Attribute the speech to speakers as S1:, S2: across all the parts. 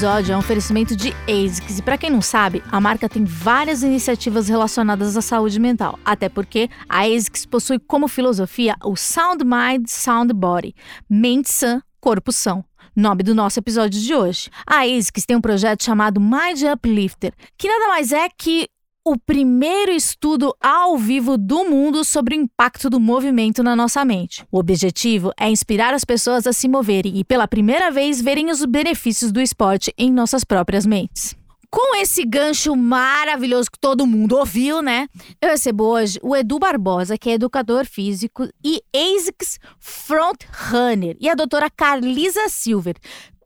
S1: episódio é um oferecimento de ASICS e para quem não sabe, a marca tem várias iniciativas relacionadas à saúde mental, até porque a ASICS possui como filosofia o Sound Mind, Sound Body, mente sã, corpo são. Nome do nosso episódio de hoje. A ASICS tem um projeto chamado Mind Uplifter, que nada mais é que o primeiro estudo ao vivo do mundo sobre o impacto do movimento na nossa mente. O objetivo é inspirar as pessoas a se moverem e, pela primeira vez, verem os benefícios do esporte em nossas próprias mentes. Com esse gancho maravilhoso que todo mundo ouviu, né? Eu recebo hoje o Edu Barbosa, que é educador físico e ASICS Frontrunner, e a doutora Carlisa Silver,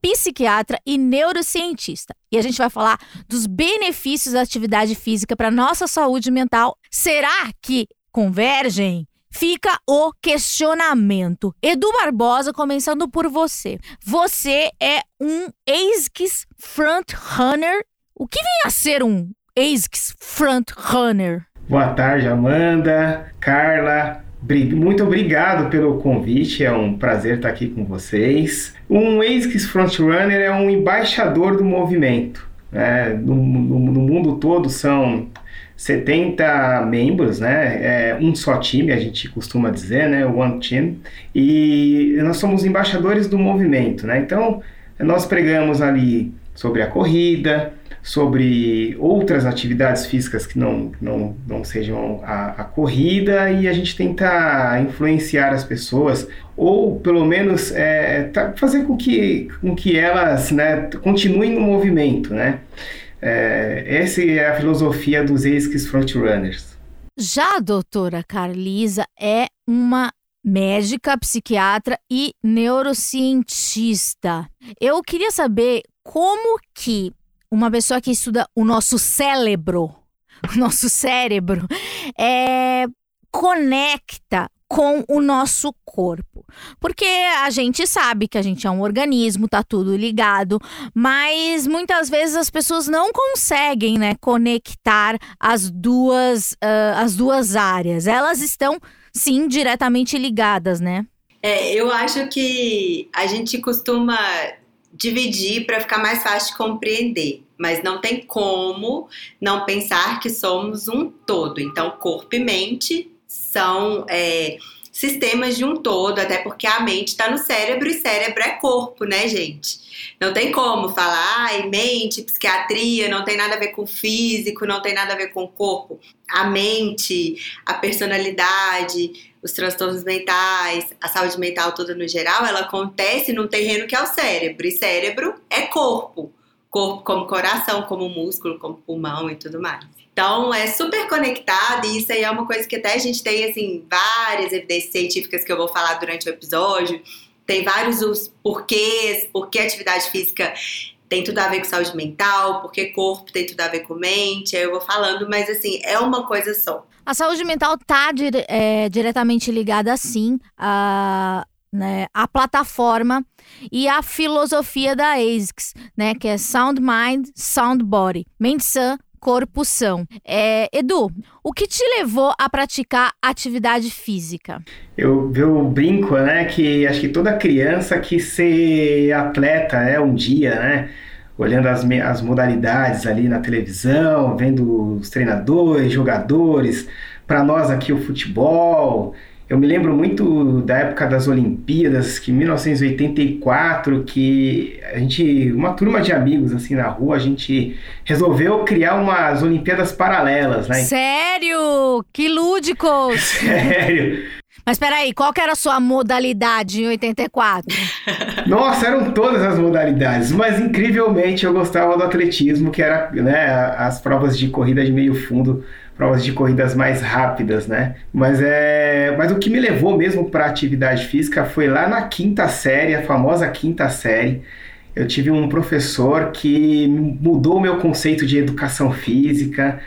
S1: psiquiatra e neurocientista. E a gente vai falar dos benefícios da atividade física para nossa saúde mental. Será que convergem? Fica o questionamento. Edu Barbosa, começando por você. Você é um ASICS Frontrunner. O que vem a ser um ASICS Frontrunner?
S2: Boa tarde, Amanda, Carla, muito obrigado pelo convite, é um prazer estar aqui com vocês. Um ASICS Frontrunner é um embaixador do movimento. Né? No, no, no, mundo todo são 70 membros, né? É um só time, a gente costuma dizer, né? One Team. E nós somos embaixadores do movimento, né? Então, nós pregamos ali sobre a corrida, sobre outras atividades físicas que não, não, não sejam a, a, corrida e a gente tenta influenciar as pessoas ou pelo menos é, tá, fazer com que, com que elas né, continuem no movimento, né? É, essa é a filosofia dos ASICS Frontrunners.
S1: Já a doutora Carlisa é uma médica, psiquiatra e neurocientista. Eu queria saber como que uma pessoa que estuda o nosso cérebro, o nosso cérebro, é, conecta com o nosso corpo. Porque a gente sabe que a gente é um organismo, tá tudo ligado, mas muitas vezes as pessoas não conseguem, né, conectar as duas, uh, as duas áreas. Elas estão, sim, diretamente ligadas, né?
S3: É, eu acho que a gente costuma dividir para ficar mais fácil de compreender mas não tem como não pensar que somos um todo. Então, corpo e mente são é, sistemas de um todo, até porque a mente está no cérebro e cérebro é corpo, né, gente? Não tem como falar, ai, mente, psiquiatria, não tem nada a ver com físico, não tem nada a ver com corpo. A mente, a personalidade, os transtornos mentais, a saúde mental toda no geral, ela acontece num terreno que é o cérebro, e cérebro é corpo corpo como coração, como músculo, como pulmão e tudo mais. Então é super conectado e isso aí é uma coisa que até a gente tem assim várias evidências científicas que eu vou falar durante o episódio. Tem vários os porquês, porque atividade física tem tudo a ver com saúde mental, porque corpo tem tudo a ver com mente, aí eu vou falando, mas assim, é uma coisa só.
S1: A saúde mental está dire é, diretamente ligada, sim, a, né, a plataforma e a filosofia da ASICS, né, que é Sound Mind, Sound Body, mente sã, corpo são. É, Edu, o que te levou a praticar atividade física?
S2: Eu, eu brinco, né, que acho que toda criança que ser atleta, né, um dia, né, olhando as, as modalidades ali na televisão, vendo os treinadores, jogadores, para nós aqui o futebol, eu me lembro muito da época das Olimpíadas, que em 1984, que a gente, uma turma de amigos assim na rua, a gente resolveu criar umas Olimpíadas paralelas, né?
S1: Sério? Que lúdico!
S2: Sério.
S1: Mas peraí, qual que era a sua modalidade em 84?
S2: Nossa, eram todas as modalidades, mas incrivelmente eu gostava do atletismo, que era né, as provas de corrida de meio fundo provas de corridas mais rápidas, né? Mas é, mas o que me levou mesmo para atividade física foi lá na quinta série, a famosa quinta série. Eu tive um professor que mudou o meu conceito de educação física.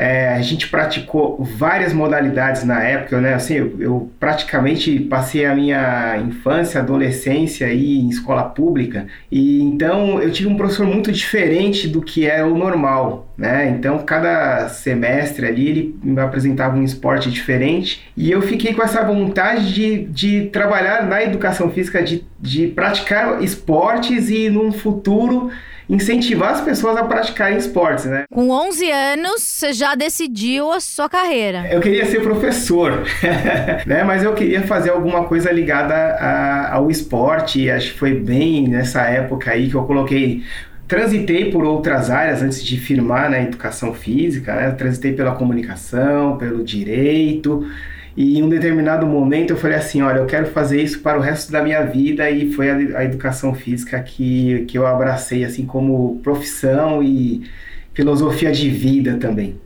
S2: É, a gente praticou várias modalidades na época, né? Assim, eu, eu, praticamente passei a minha infância, adolescência aí em escola pública, e então eu tive um professor muito diferente do que era o normal, né? Então cada semestre ali ele me apresentava um esporte diferente e eu fiquei com essa vontade de, de trabalhar na educação física, de, de praticar esportes e num futuro incentivar as pessoas a praticarem esportes, né?
S1: Com 11 anos, você já decidiu a sua carreira.
S2: Eu queria ser professor, né? Mas eu queria fazer alguma coisa ligada a, ao esporte. Acho que foi bem nessa época aí que eu coloquei transitei por outras áreas antes de firmar na educação física, né? transitei pela comunicação, pelo direito, e em um determinado momento eu falei assim, olha, eu quero fazer isso para o resto da minha vida e foi a, a educação física que, que eu abracei assim como profissão e filosofia de vida também.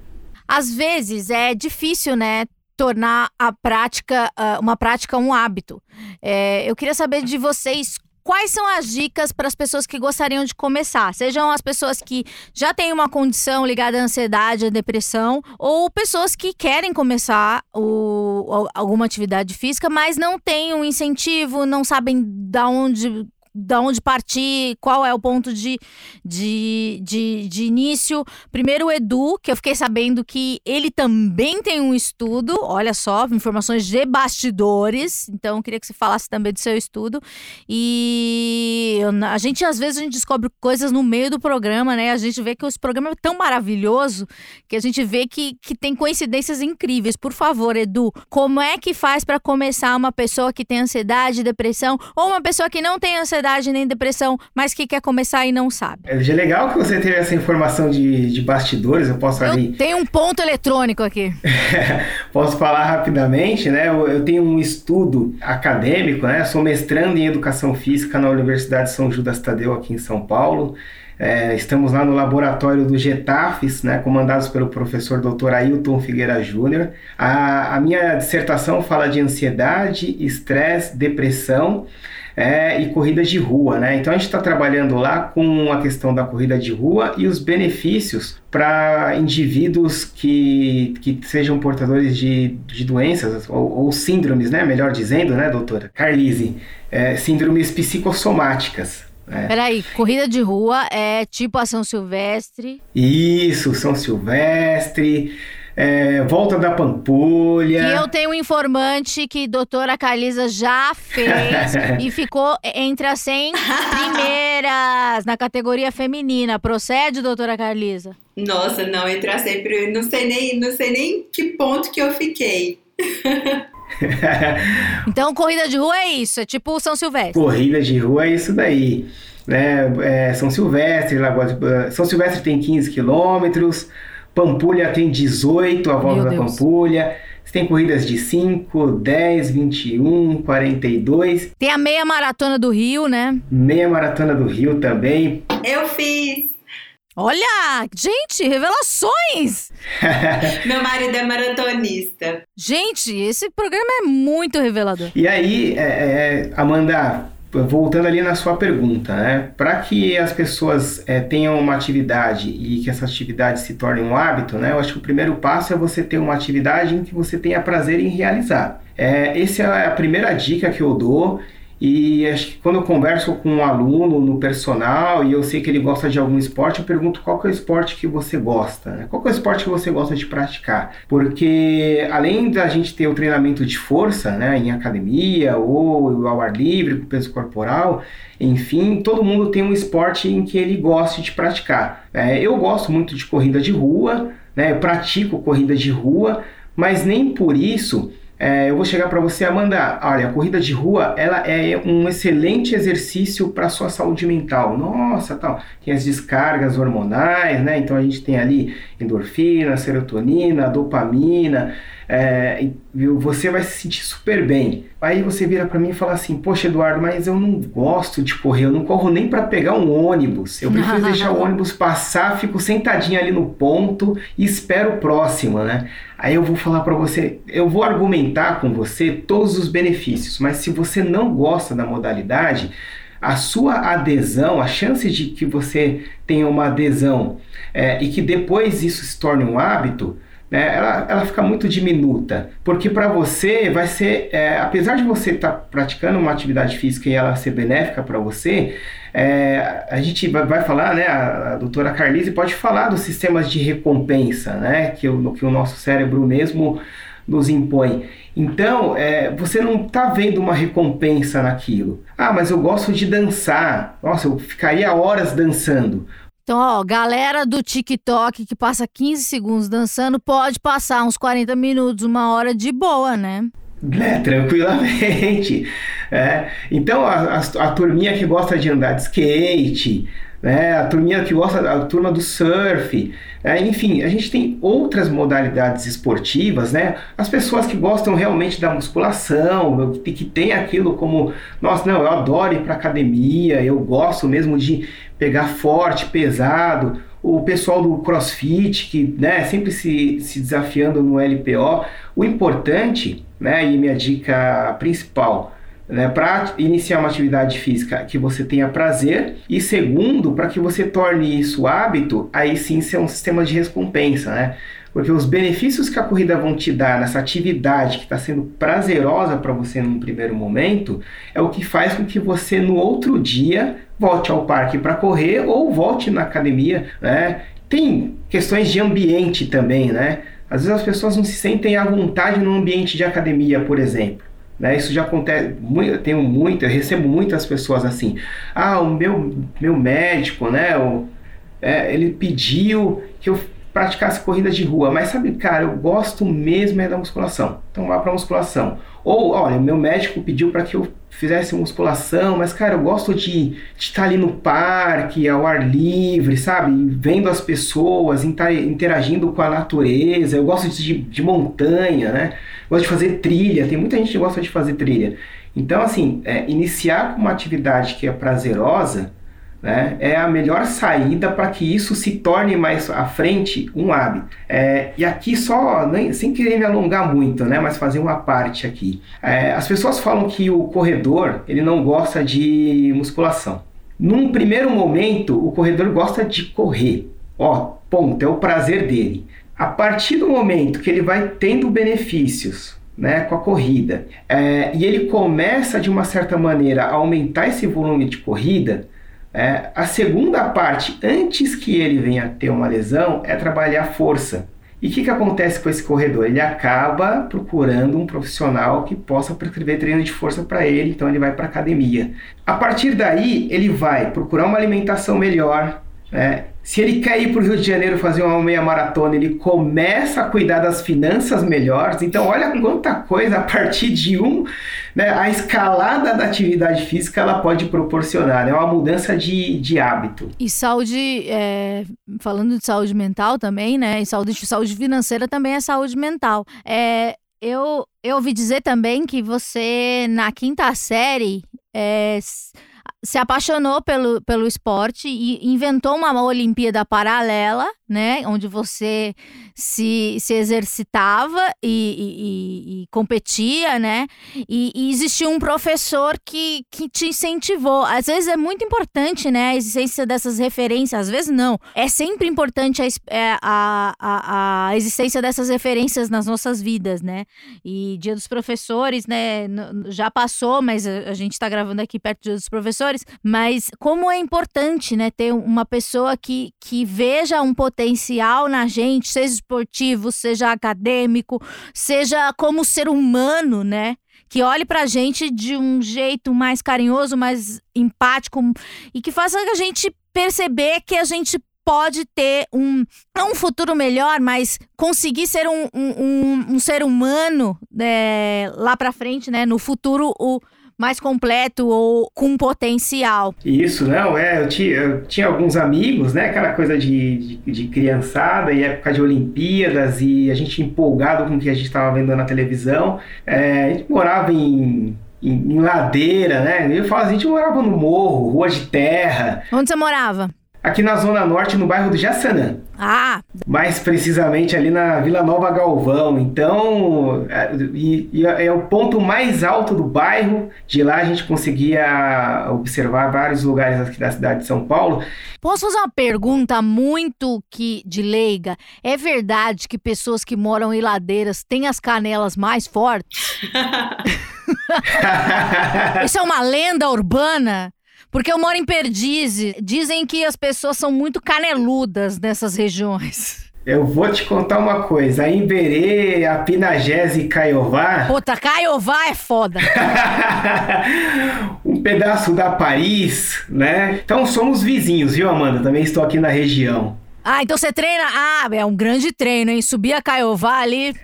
S1: Às vezes é difícil, né, tornar a prática, ah, uma prática um hábito. É, eu queria saber de vocês Quais são as dicas para as pessoas que gostariam de começar? Sejam as pessoas que já têm uma condição ligada à ansiedade, à depressão, ou pessoas que querem começar o, alguma atividade física, mas não têm um incentivo, não sabem da onde da onde partir, qual é o ponto de, de, de, de, início. Primeiro, o Edu, que eu fiquei sabendo que ele também tem um estudo, olha só, informações de bastidores. Então, eu queria que você falasse também do seu estudo. E a gente, às vezes, a gente descobre coisas no meio do programa, né? A gente vê que esse programa é tão maravilhoso que a gente vê que, que tem coincidências incríveis. Por favor, Edu, como é que faz para começar uma pessoa que tem ansiedade, depressão, ou uma pessoa que não tem ansiedade? Ansiedade nem depressão, mas que quer começar e não sabe.
S2: É, é legal que você teve essa informação de, de bastidores, eu posso
S1: eu
S2: ali...
S1: Tem um ponto eletrônico aqui.
S2: posso falar rapidamente, né? Eu, eu, tenho um estudo acadêmico, né? Sou mestrando em Educação Física na Universidade São Judas Tadeu, aqui em São Paulo. É, estamos lá no laboratório do Getafes, né, comandados pelo professor Dr. Ailton Figueira Júnior. A, a minha dissertação fala de ansiedade, estresse, depressão é, e corridas de rua, né? Então a gente está trabalhando lá com a questão da corrida de rua e os benefícios para indivíduos que, que sejam portadores de, de doenças ou, ou, síndromes, né? Melhor dizendo, né, doutora Carlise? É, síndromes psicossomáticas.
S1: É. Peraí, corrida de rua é tipo a São Silvestre?
S2: Isso, São Silvestre é, Volta da Pampulha.
S1: Que eu tenho um informante que a doutora Carlisa já fez e ficou entre as 100 primeiras na categoria feminina. Procede, doutora Carlisa?
S3: Nossa, não, entre as 100 não sei nem, não sei nem que ponto que eu fiquei.
S1: então, corrida de rua é isso, é tipo São Silvestre.
S2: Corrida de rua é isso daí. Né? É, São Silvestre, Lagoa São Silvestre tem 15 quilômetros, Pampulha tem 18, a volta Meu da Deus. Pampulha. Você tem corridas de 5, 10, 21, 42.
S1: Tem a meia maratona do Rio, né?
S2: Meia maratona do Rio também.
S3: Eu fiz.
S1: Olha, gente, revelações!
S3: Meu marido é maratonista.
S1: Gente, esse programa é muito revelador.
S2: E aí, é, é, Amanda, voltando ali na sua pergunta, né? Para que as pessoas é, tenham uma atividade e que essa atividade se torne um hábito, né? Eu acho que o primeiro passo é você ter uma atividade em que você tenha prazer em realizar. É, essa é a primeira dica que eu dou e acho que quando eu converso com um aluno no personal e eu sei que ele gosta de algum esporte, eu pergunto qual é o esporte que você gosta, né? Qual é o esporte que você gosta de praticar? Porque além da gente ter o treinamento de força, né, em academia ou ao ar livre, com peso corporal, enfim, todo mundo tem um esporte em que ele goste de praticar. É, eu gosto muito de corrida de rua, né? Eu pratico corrida de rua, mas nem por isso é, eu vou chegar para você, Amanda. Olha, a corrida de rua ela é um excelente exercício para sua saúde mental. Nossa, tal. Tem as descargas hormonais, né? Então a gente tem ali endorfina, serotonina, dopamina é, você vai se sentir super bem. Aí você vira para mim e fala assim: Poxa, Eduardo, mas eu não gosto de correr, eu não corro nem para pegar um ônibus. Eu prefiro deixar o ônibus passar, fico sentadinho ali no ponto e espero o próximo, né? Aí eu vou falar para você, eu vou argumentar com você todos os benefícios, mas se você não gosta da modalidade, a sua adesão, a chance de que você tenha uma adesão é, e que depois isso se torne um hábito, né, ela, ela fica muito diminuta. Porque para você vai ser, é, apesar de você estar tá praticando uma atividade física e ela ser benéfica para você, é, a gente vai, falar, né, a, a doutora Carlise pode falar dos sistemas de recompensa, né, que o, que o nosso cérebro mesmo nos impõe. Então, é, você não está vendo uma recompensa naquilo. Ah, mas eu gosto de dançar. Nossa, eu ficaria horas dançando.
S1: Então, ó, galera do TikTok que passa 15 segundos dançando, pode passar uns 40 minutos, uma hora de boa, né?
S2: É, tranquilamente. É. Então, a, a, a turminha que gosta de andar de skate, né? a turminha que gosta, a turma do surf, é, enfim, a gente tem outras modalidades esportivas, né? As pessoas que gostam realmente da musculação, que, que tem aquilo como, nossa, não, eu adoro ir para academia, eu gosto mesmo de pegar forte, pesado. O pessoal do CrossFit, que né, sempre se, se desafiando no LPO. O importante, né, e minha dica principal, né, para iniciar uma atividade física que você tenha prazer e segundo, para que você torne isso hábito, aí sim ser um sistema de recompensa, né? Porque os benefícios que a corrida vão te dar nessa atividade que está sendo prazerosa para você num primeiro momento é o que faz com que você no outro dia volte ao parque para correr ou volte na academia, né? Tem questões de ambiente também, né? Às vezes as pessoas não se sentem à vontade no ambiente de academia, por exemplo. Né? Isso já acontece, eu tenho muito, eu recebo muitas pessoas assim. Ah, o meu, meu médico, né? O, é, ele pediu que eu praticasse corrida de rua, mas sabe, cara, eu gosto mesmo é da musculação. Então vá para musculação. Ou, olha, meu médico pediu para que eu fizesse musculação, mas cara, eu gosto de, estar ali no parque, ao ar livre, sabe? Vendo as pessoas, interagindo com a natureza. Eu gosto de, de montanha, né? Gosto de fazer trilha. Tem muita gente que gosta de fazer trilha. Então, assim, é, iniciar com uma atividade que é prazerosa né, é a melhor saída para que isso se torne mais à frente um hábito. É, e aqui só, nem, sem querer me alongar muito, né, mas fazer uma parte aqui. É, as pessoas falam que o corredor ele não gosta de musculação. Num primeiro momento, o corredor gosta de correr. Ó, ponto, é o prazer dele. A partir do momento que ele vai tendo benefícios né, com a corrida é, e ele começa de uma certa maneira a aumentar esse volume de corrida, é, a segunda parte, antes que ele venha ter uma lesão, é trabalhar força. E o que, que acontece com esse corredor? Ele acaba procurando um profissional que possa prescrever treino de força para ele, então ele vai para academia. A partir daí, ele vai procurar uma alimentação melhor, né? Se ele quer ir para o Rio de Janeiro fazer uma meia maratona, ele começa a cuidar das finanças melhores. Então, olha quanta coisa a partir de um, né, a escalada da atividade física ela pode proporcionar. É né, uma mudança de, de hábito.
S1: E saúde, é, falando de saúde mental também, né? E saúde, saúde financeira também é saúde mental. É, eu, eu ouvi dizer também que você, na quinta série, é, se apaixonou pelo, pelo esporte e inventou uma Olimpíada paralela, né? Onde você se, se exercitava e, e, e competia, né? E, e, existia um professor que, que te incentivou. Às vezes é muito importante, né? A existência dessas referências. Às vezes não. É sempre importante a, é, a, a, a existência dessas referências nas nossas vidas, né? E Dia dos Professores, né? Já passou, mas a gente está gravando aqui perto do Dia dos Professores mas como é importante, né, ter uma pessoa que, que veja um potencial na gente, seja esportivo, seja acadêmico, seja como ser humano, né? que olhe pra gente de um jeito mais carinhoso, mais empático e que faça a gente perceber que a gente pode ter um um futuro melhor, mas conseguir ser um, um, um, um ser humano é, lá para frente, né? No futuro, o mais completo ou com potencial.
S2: Isso, não, é, eu tinha, eu tinha alguns amigos, né, aquela coisa de, de, de, criançada e época de Olimpíadas e a gente empolgado com o que a gente estava vendo na televisão, é, a gente morava em em, em, ladeira, né? Eu falo assim, a gente morava no morro, rua de terra.
S1: Onde você morava?
S2: Aqui na Zona Norte, no bairro do Jaçanã.
S1: Ah!
S2: Mais precisamente ali na Vila Nova Galvão. Então, é, e, e é o ponto mais alto do bairro. De lá a gente conseguia observar vários lugares aqui da cidade de São Paulo.
S1: Posso fazer uma pergunta muito que de leiga? É verdade que pessoas que moram em ladeiras têm as canelas mais fortes? Isso é uma lenda urbana? Porque eu moro em Perdizes. Dizem que as pessoas são muito caneludas nessas regiões.
S2: Eu vou te contar uma coisa. A Imberê, a Pinagés e Caiová.
S1: Puta, Caiová é foda.
S2: um pedaço da Paris, né? Então somos vizinhos, viu, Amanda? Também estou aqui na região.
S1: Ah, então você treina. Ah, é um grande treino, hein? Subir a Caiová ali,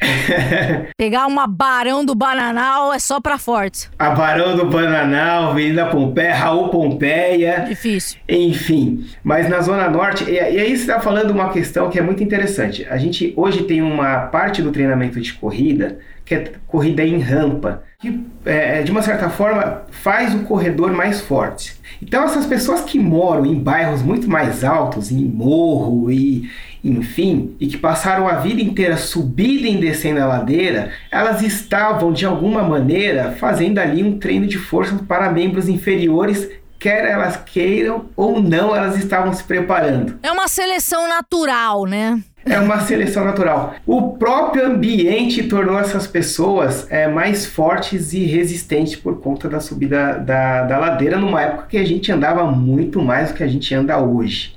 S1: pegar uma Barão do Bananal é só pra fortes.
S2: A Barão do Bananal, Avenida Pompeia, Raul Pompeia.
S1: Difícil.
S2: Enfim, mas na Zona Norte, e, e aí você tá falando uma questão que é muito interessante. A gente hoje tem uma parte do treinamento de corrida que é corrida em rampa, que é, de uma certa forma faz o corredor mais forte. Então essas pessoas que moram em bairros muito mais altos, em morro e enfim, e que passaram a vida inteira subindo e descendo a ladeira, elas estavam de alguma maneira fazendo ali um treino de força para membros inferiores quer elas queiram ou não, elas estavam se preparando.
S1: É uma seleção natural, né?
S2: É uma seleção natural. O próprio ambiente tornou essas pessoas é, mais fortes e resistentes por conta da subida da, da ladeira, numa época que a gente andava muito mais do que a gente anda hoje.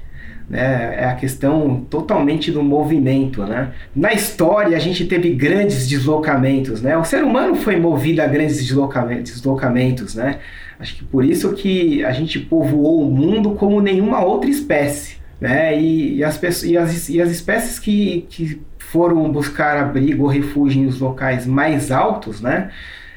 S2: Né? É a questão totalmente do movimento, né? Na história a gente teve grandes deslocamentos, né? O ser humano foi movido a grandes deslocamentos, deslocamentos, né? Acho que por isso que a gente povoou o mundo como nenhuma outra espécie, né? E, e, as, e, as, e as espécies que, que foram buscar abrigo ou refúgio nos locais mais altos, né?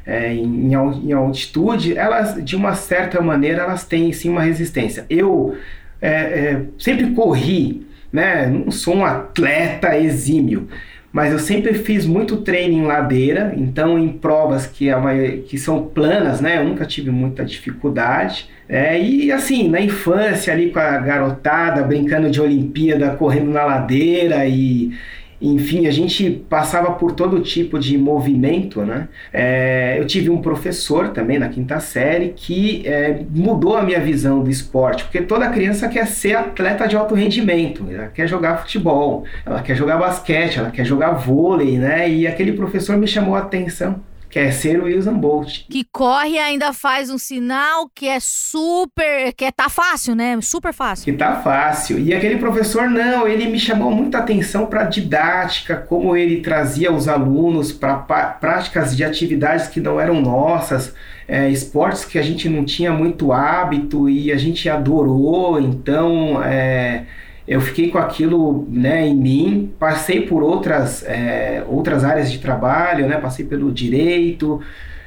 S2: É, em, em, altitude, elas, de uma certa maneira, elas têm sim uma resistência. Eu é, é, sempre corri, né? Não sou um atleta exímio, mas eu sempre fiz muito treino em ladeira, então em provas que, é que são planas, né? Eu nunca tive muita dificuldade. É, e assim, na infância ali com a garotada, brincando de Olimpíada, correndo na ladeira e enfim, a gente passava por todo tipo de movimento, né? É, eu tive um professor também na quinta série que é, mudou a minha visão do esporte, porque toda criança quer ser atleta de alto rendimento, ela quer jogar futebol, ela quer jogar basquete, ela quer jogar vôlei, né? E aquele professor me chamou a atenção quer ser o Usain Bolt.
S1: Que corre e ainda faz um sinal que é super, que é, tá fácil, né? Super fácil.
S2: Que tá fácil. E aquele professor não, ele me chamou muita atenção para didática, como ele trazia os alunos para práticas de atividades que não eram nossas. É, esportes que a gente não tinha muito hábito e a gente adorou, então é, eu fiquei com aquilo né, em mim, passei por outras, é, outras áreas de trabalho, né, passei pelo direito,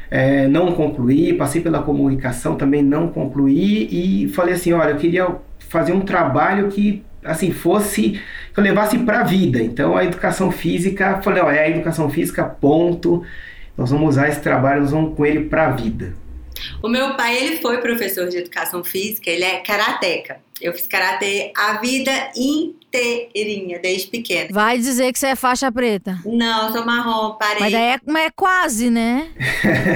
S2: é, não concluí, passei pela comunicação, também não concluí e falei assim, olha, eu queria fazer um trabalho que assim fosse que eu levasse para a vida. Então a educação física, falei, olha, é a educação física ponto. Nós vamos usar esse trabalho, nós vamos com ele para a vida.
S3: O meu pai, ele foi professor de educação física, ele é karateca. Eu fiz karatê a vida inteirinha, desde pequena.
S1: Vai dizer que você é faixa preta.
S3: Não, sou marrom, parei.
S1: Mas é, é quase, né?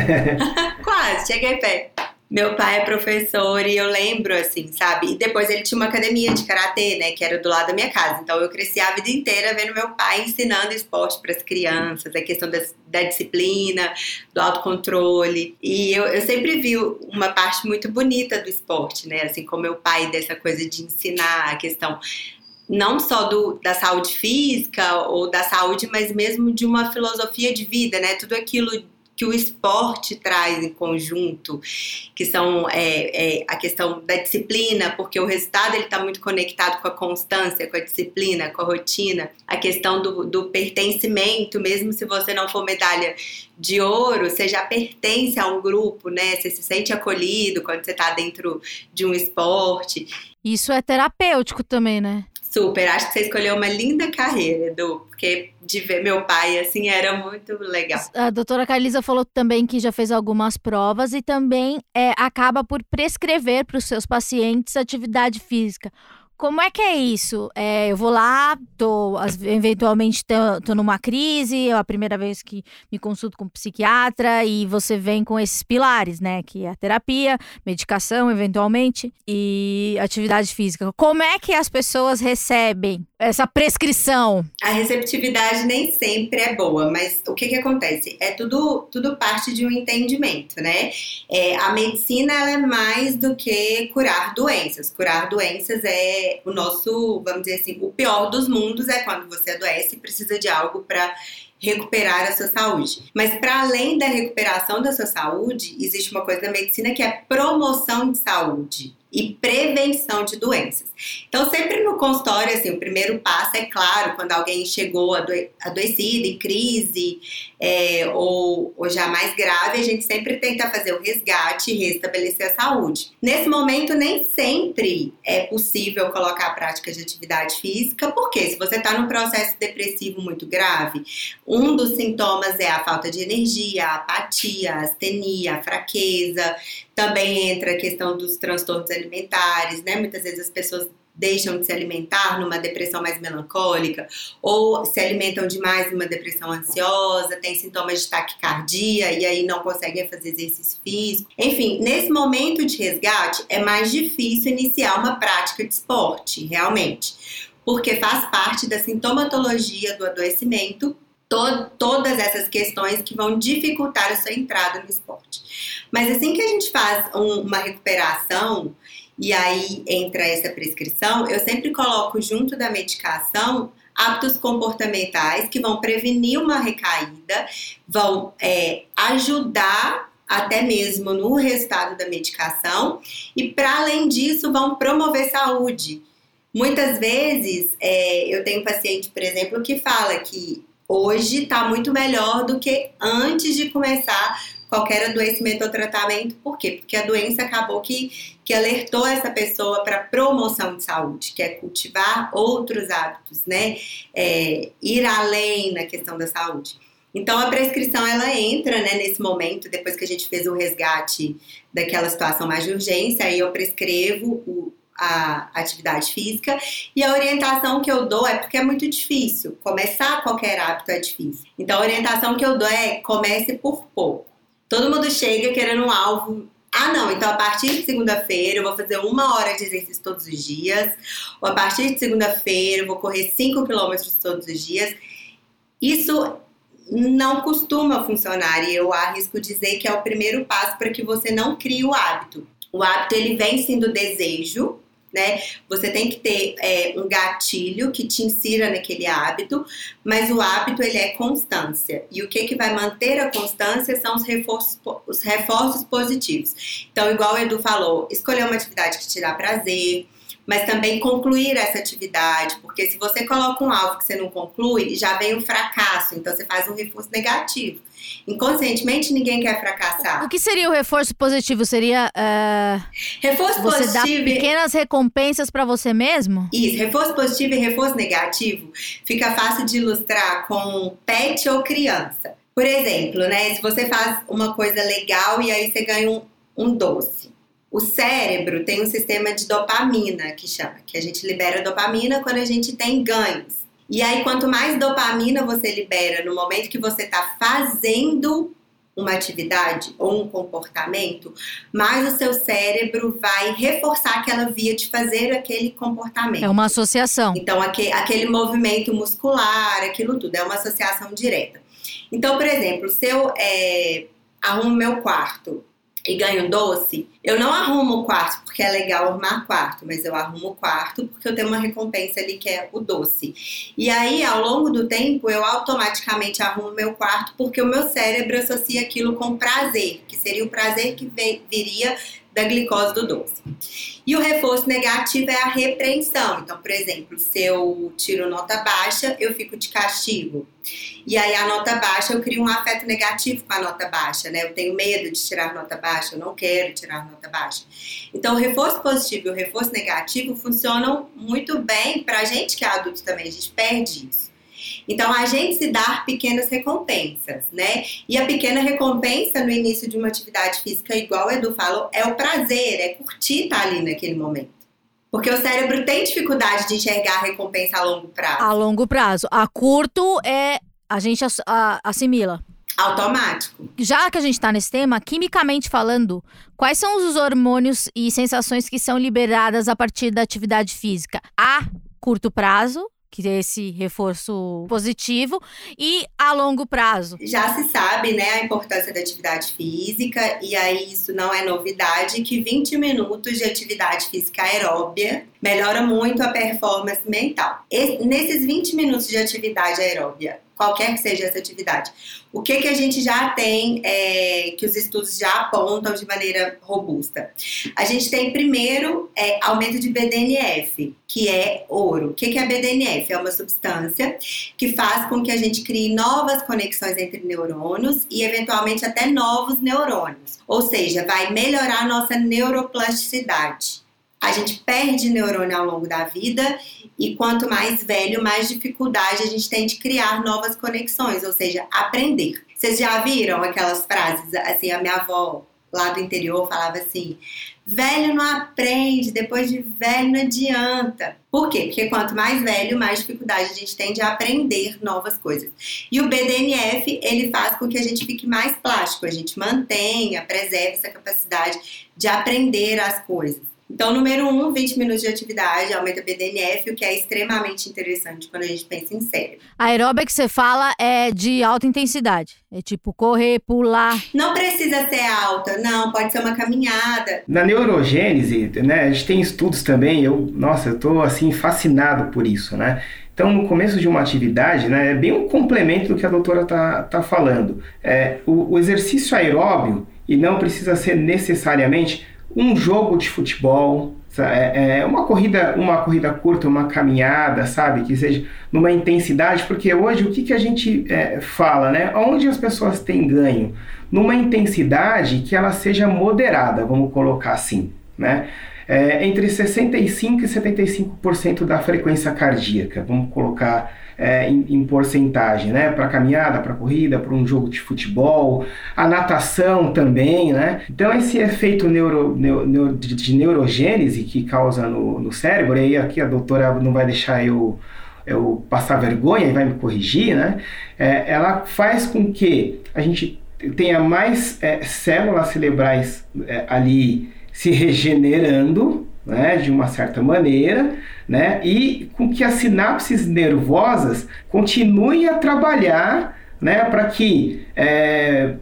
S3: quase, cheguei perto. Meu pai é professor e eu lembro, assim, sabe? E depois ele tinha uma academia de karatê, né? Que era do lado da minha casa. Então eu cresci a vida inteira vendo meu pai ensinando esporte para as crianças, a questão da, disciplina, do autocontrole. E eu, eu sempre vi uma parte muito bonita do esporte, né? Assim, como meu pai, dessa coisa de ensinar a questão não só do, da saúde física ou da saúde, mas mesmo de uma filosofia de vida, né? Tudo aquilo que o esporte traz em conjunto, que são é, é, a questão da disciplina, porque o resultado ele está muito conectado com a constância, com a disciplina, com a rotina, a questão do, do pertencimento, mesmo se você não for medalha de ouro, você já pertence a um grupo, né? Você se sente acolhido quando você está dentro de um esporte.
S1: Isso é terapêutico também, né?
S3: Super, acho que você escolheu uma linda carreira, Edu, porque de ver meu pai, assim, era muito legal.
S1: A doutora Carlisa falou também que já fez algumas provas e também é, acaba por prescrever para os seus pacientes atividade física. Como é que é isso? É, eu vou lá, tô, eventualmente tô, numa crise, é a primeira vez que me consulto com um psiquiatra e você vem com esses pilares, né? Que é a terapia, medicação, eventualmente, e atividade física. Como é que as pessoas recebem essa prescrição?
S3: A receptividade nem sempre é boa, mas o que que acontece? É tudo, tudo parte de um entendimento, né? É, a medicina ela é mais do que curar doenças. Curar doenças é o nosso, vamos dizer assim, o pior dos mundos é quando você adoece e precisa de algo para recuperar a sua saúde. Mas para além da recuperação da sua saúde, existe uma coisa na medicina que é promoção de saúde e prevenção de doenças. Então, sempre no consultório, assim, o primeiro passo é claro, quando alguém chegou adoe adoecido, em crise, é, ou, ou já mais grave, a gente sempre tenta fazer o resgate e restabelecer a saúde. Nesse momento, nem sempre é possível colocar a prática de atividade física, porque se você está num processo depressivo muito grave, um dos sintomas é a falta de energia, a apatia, a astenia, a fraqueza, também entra a questão dos transtornos alimentares, né? Muitas vezes as pessoas deixam de se alimentar numa depressão mais melancólica, ou se alimentam demais numa depressão ansiosa, tem sintomas de taquicardia e aí não conseguem fazer exercício físico. Enfim, nesse momento de resgate é mais difícil iniciar uma prática de esporte, realmente, porque faz parte da sintomatologia do adoecimento to todas essas questões que vão dificultar a sua entrada no esporte. Mas assim que a gente faz um, uma recuperação e aí entra essa prescrição, eu sempre coloco junto da medicação hábitos comportamentais que vão prevenir uma recaída, vão é, ajudar até mesmo no resultado da medicação e para além disso vão promover saúde. Muitas vezes é, eu tenho paciente, por exemplo, que fala que hoje está muito melhor do que antes de começar qualquer adoecimento ou tratamento. Por quê? Porque a doença acabou que, que alertou essa pessoa para promoção de saúde, que é cultivar outros hábitos, né? É, ir além na questão da saúde. Então a prescrição ela entra né, nesse momento, depois que a gente fez o resgate daquela situação mais de urgência, aí eu prescrevo o, a atividade física. E a orientação que eu dou é porque é muito difícil. Começar qualquer hábito é difícil. Então a orientação que eu dou é comece por pouco. Todo mundo chega querendo um alvo. Ah, não, então a partir de segunda-feira eu vou fazer uma hora de exercício todos os dias. Ou a partir de segunda-feira eu vou correr 5 quilômetros todos os dias. Isso não costuma funcionar e eu arrisco dizer que é o primeiro passo para que você não crie o hábito. O hábito ele vem sendo desejo, né? Você tem que ter é, um gatilho que te insira naquele hábito, mas o hábito ele é constância. E o que, que vai manter a constância são os reforços, os reforços positivos. Então, igual o Edu falou, escolher uma atividade que te dá prazer, mas também concluir essa atividade, porque se você coloca um alvo que você não conclui, já vem o fracasso, então você faz um reforço negativo. Inconscientemente, ninguém quer fracassar.
S1: O que seria o reforço positivo? Seria. Uh,
S3: reforço
S1: você
S3: positivo.
S1: Dar pequenas recompensas para você mesmo?
S3: Isso, reforço positivo e reforço negativo fica fácil de ilustrar com pet ou criança. Por exemplo, né? Se você faz uma coisa legal e aí você ganha um, um doce. O cérebro tem um sistema de dopamina que chama, que a gente libera dopamina quando a gente tem ganhos. E aí, quanto mais dopamina você libera no momento que você está fazendo uma atividade ou um comportamento, mais o seu cérebro vai reforçar aquela via de fazer aquele comportamento.
S1: É uma associação.
S3: Então, aquele, aquele movimento muscular, aquilo tudo, é uma associação direta. Então, por exemplo, se eu é, arrumo meu quarto e ganho doce, eu não arrumo o quarto porque é legal arrumar quarto, mas eu arrumo o quarto porque eu tenho uma recompensa ali que é o doce. E aí, ao longo do tempo, eu automaticamente arrumo meu quarto porque o meu cérebro associa aquilo com prazer, que seria o prazer que viria da glicose do doce. E o reforço negativo é a repreensão. Então, por exemplo, se eu tiro nota baixa, eu fico de castigo. E aí a nota baixa, eu crio um afeto negativo com a nota baixa, né? Eu tenho medo de tirar nota baixa, eu não quero tirar nota baixa. Então, o reforço positivo e o reforço negativo funcionam muito bem pra gente que é adulto também, a gente perde isso. Então, a gente se dar pequenas recompensas, né? E a pequena recompensa no início de uma atividade física, igual o Edu falou, é o prazer, é curtir estar ali naquele momento. Porque o cérebro tem dificuldade de enxergar a recompensa a longo prazo.
S1: A longo prazo. A curto é a gente assimila.
S3: Automático.
S1: Já que a gente tá nesse tema, quimicamente falando, quais são os hormônios e sensações que são liberadas a partir da atividade física? A curto prazo, que é esse reforço positivo, e a longo prazo.
S3: Já se sabe, né, a importância da atividade física, e aí isso não é novidade, que 20 minutos de atividade física aeróbia melhora muito a performance mental. Nesses 20 minutos de atividade aeróbia, qualquer que seja essa atividade, o que, que a gente já tem, é, que os estudos já apontam de maneira robusta? A gente tem, primeiro, é, aumento de BDNF, que é ouro. O que, que é BDNF? É uma substância que faz com que a gente crie novas conexões entre neurônios e, eventualmente, até novos neurônios. Ou seja, vai melhorar a nossa neuroplasticidade. A gente perde neurônio ao longo da vida e quanto mais velho, mais dificuldade a gente tem de criar novas conexões, ou seja, aprender. Vocês já viram aquelas frases? Assim, a minha avó lá do interior falava assim: velho não aprende, depois de velho não adianta. Por quê? Porque quanto mais velho, mais dificuldade a gente tem de aprender novas coisas. E o BDNF, ele faz com que a gente fique mais plástico, a gente mantenha, preserve essa capacidade de aprender as coisas. Então, número um, 20 minutos de atividade, aumenta o BDNF, o que é extremamente interessante quando a gente pensa em cérebro.
S1: A aeróbica que você fala é de alta intensidade. É tipo correr, pular.
S3: Não precisa ser alta, não, pode ser uma caminhada.
S2: Na neurogênese, né, a gente tem estudos também, eu, nossa, eu tô assim fascinado por isso, né? Então, no começo de uma atividade, né, é bem um complemento do que a doutora tá, tá falando. É, o, o exercício aeróbio, e não precisa ser necessariamente um jogo de futebol, é, é uma corrida, uma corrida curta, uma caminhada, sabe, que seja numa intensidade, porque hoje o que, que a gente é, fala, né? Onde as pessoas têm ganho? Numa intensidade que ela seja moderada, vamos colocar assim, né? É, entre 65% e 75% da frequência cardíaca, vamos colocar é, em, em, porcentagem, né? Para caminhada, para corrida, para um jogo de futebol, a natação também, né? Então esse efeito neuro, neuro, de, de, neurogênese que causa no, no cérebro, e aí aqui a doutora não vai deixar eu, eu passar vergonha e vai me corrigir, né? É, ela faz com que a gente tenha mais é, células cerebrais é, ali se regenerando, né, de uma certa maneira, né, e com que as sinapses nervosas continuem a trabalhar, né, para que é,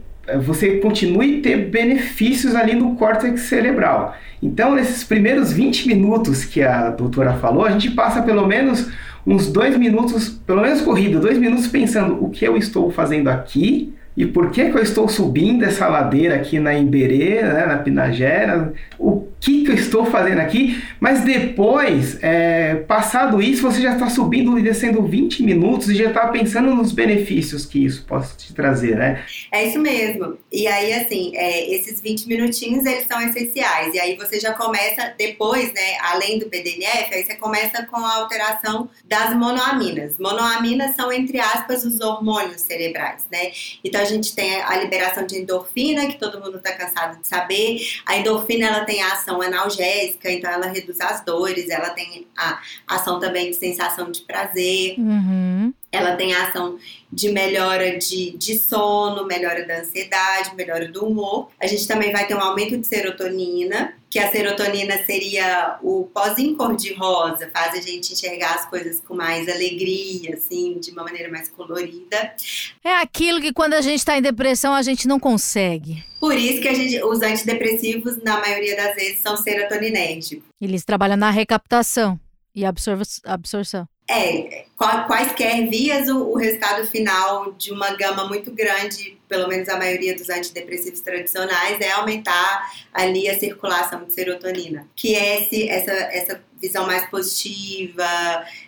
S2: você continue ter benefícios ali no córtex cerebral. Então, nesses primeiros 20 minutos que a doutora falou, a gente passa pelo menos uns dois minutos, pelo menos corrido, dois minutos pensando o que eu estou fazendo aqui, e por que, que eu estou subindo essa ladeira aqui na Imberê, né, na Pinagera, o que, que eu estou fazendo aqui, mas depois, é, passado isso, você já está subindo e descendo 20 minutos e já está pensando nos benefícios que isso pode te trazer, né?
S3: É isso mesmo. E aí, assim, é, esses 20 minutinhos, eles são essenciais. E aí você já começa, depois, né, além do BDNF, aí você começa com a alteração das monoaminas. Monoaminas são, entre aspas, os hormônios cerebrais, né? Então, a gente tem a liberação de endorfina, que todo mundo está cansado de saber. A endorfina, ela tem a ação analgésica, então ela reduz as dores, ela tem a ação também de sensação de prazer,
S1: Uhum.
S3: Ela tem a ação de melhora de, de sono, melhora da ansiedade, melhora do humor. A gente também vai ter um aumento de serotonina, que a serotonina seria o pozinho cor-de-rosa, faz a gente enxergar as coisas com mais alegria, assim, de uma maneira mais colorida.
S1: É aquilo que quando a gente está em depressão a gente não consegue.
S3: Por isso que a gente, os antidepressivos, na maioria das vezes, são serotoninérgicos.
S1: Eles trabalham na recaptação e absorva- absorção.
S3: É, qua- quaisquer vias, o, o resultado final de uma gama muito grande, pelo menos a maioria dos antidepressivos tradicionais, é aumentar ali a circulação de serotonina, que é esse, essa, essa visão mais positiva,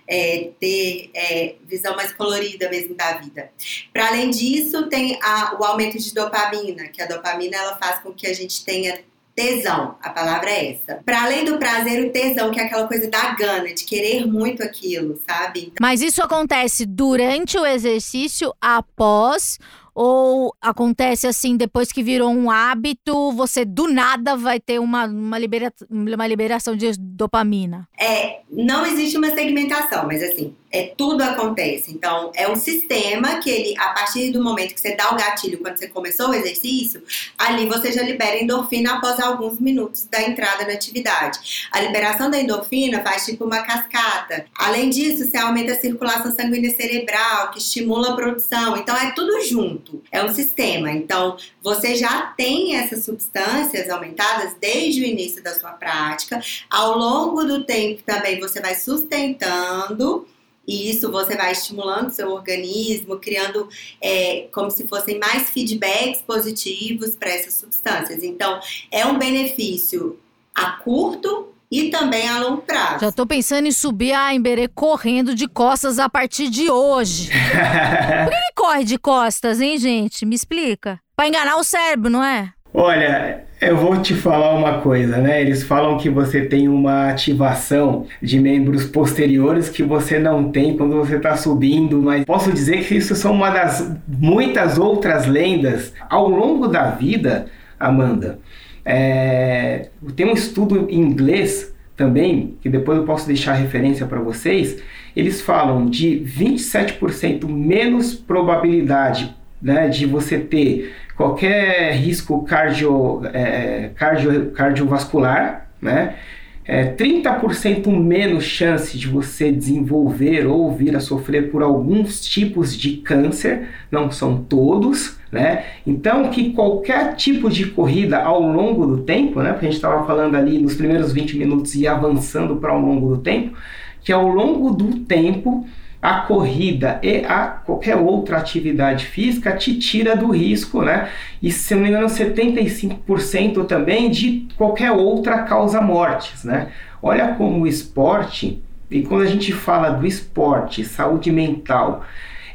S3: é, ter é, visão mais colorida mesmo da vida. Para além disso, tem a- o aumento de dopamina, que a dopamina ela faz com que a gente tenha tesão, a palavra é essa. Para além do prazer, o tesão, que é aquela coisa da gana, de querer muito aquilo, sabe?
S1: Mas isso acontece durante o exercício, após Ou acontece assim, depois que virou um hábito, você do nada vai ter uma, uma, libera, uma liberação de dopamina?
S3: É, não existe uma segmentação, mas assim, é tudo acontece. Então, é um sistema que ele, a partir do momento que você dá o gatilho, quando você começou o exercício, ali você já libera endorfina após alguns minutos da entrada na atividade. A liberação da endorfina faz tipo uma cascata. Além disso, você aumenta a circulação sanguínea cerebral, que estimula a produção. Então, é tudo junto. É um sistema. Então, você já tem essas substâncias aumentadas desde o início da sua prática. Ao longo do tempo também você vai sustentando e isso você vai estimulando seu organismo, criando é, como se fossem mais feedbacks positivos para essas substâncias. Então, é um benefício a curto e também a longo prazo.
S1: Já tô pensando em subir a Emberê correndo de costas a partir de hoje. Por que ele corre de costas, hein, gente? Me explica. Pra enganar o cérebro, não é?
S2: Olha, eu vou te falar uma coisa, né? Eles falam que você tem uma ativação de membros posteriores que você não tem quando você está subindo, mas posso dizer que isso são uma das muitas outras lendas ao longo da vida, Amanda. É, tem um estudo em inglês também, que depois eu posso deixar referência para vocês. Eles falam de 27% menos probabilidade né, de você ter qualquer risco cardio, é, cardio, cardiovascular, né? É 30% menos chance de você desenvolver ou vir a sofrer por alguns tipos de câncer, não são todos, né? Então, que qualquer tipo de corrida ao longo do tempo, né? Porque a gente estava falando ali nos primeiros 20 minutos e avançando para ao longo do tempo, que ao longo do tempo a corrida e a qualquer outra atividade física te tira do risco, né? E se não me engano, 75% também de qualquer outra causa mortes, né? Olha como o esporte, e quando a gente fala do esporte, saúde mental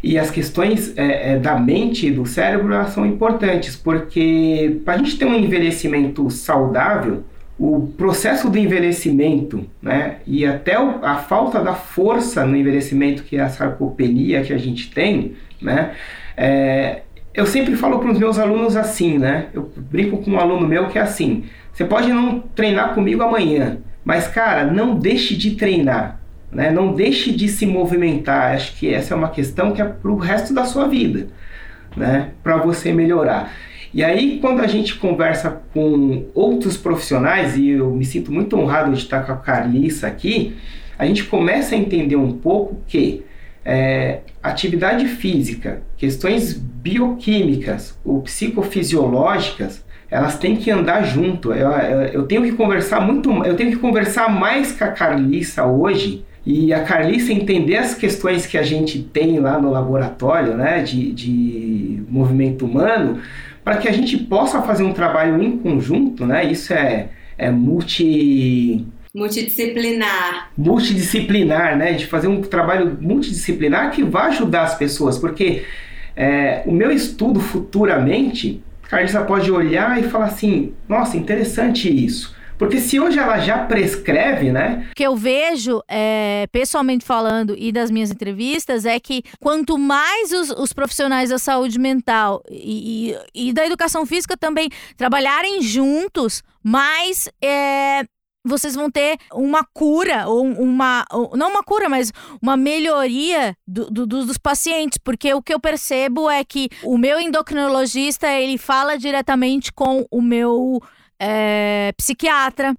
S2: e as questões é, é, da mente e do cérebro elas são importantes, porque para a gente ter um envelhecimento saudável, o processo do envelhecimento, né, e até o, a falta da força no envelhecimento, que é a sarcopenia que a gente tem, né, é, eu sempre falo para os meus alunos assim, né, eu brinco com um aluno meu que é assim, você pode não treinar comigo amanhã, mas cara, não deixe de treinar, né, não deixe de se movimentar, acho que essa é uma questão que é para o resto da sua vida, né, para você melhorar. E aí, quando a gente conversa com outros profissionais, e eu me sinto muito honrado de estar com a Carlissa aqui, a gente começa a entender um pouco que é, atividade física, questões bioquímicas ou psicofisiológicas, elas têm que andar junto. Eu, eu, eu, tenho que conversar muito, eu tenho que conversar mais com a Carlissa hoje e a Carlissa entender as questões que a gente tem lá no laboratório, né, de, de movimento humano, para que a gente possa fazer um trabalho em conjunto, né? Isso é, é multi
S3: multidisciplinar.
S2: Multidisciplinar, né? De fazer um trabalho multidisciplinar que vai ajudar as pessoas, porque é, o meu estudo futuramente, a Carissa pode olhar e falar assim: nossa, interessante isso. Porque se hoje ela já prescreve, né?
S1: O que eu vejo, é, pessoalmente falando e das minhas entrevistas, é que quanto mais os, os profissionais da saúde mental e, e, e, da educação física também trabalharem juntos, mais é, vocês vão ter uma cura, ou uma. Ou, não uma cura, mas uma melhoria do, do, dos pacientes. Porque o que eu percebo é que o meu endocrinologista ele fala diretamente com o meu é, psiquiatra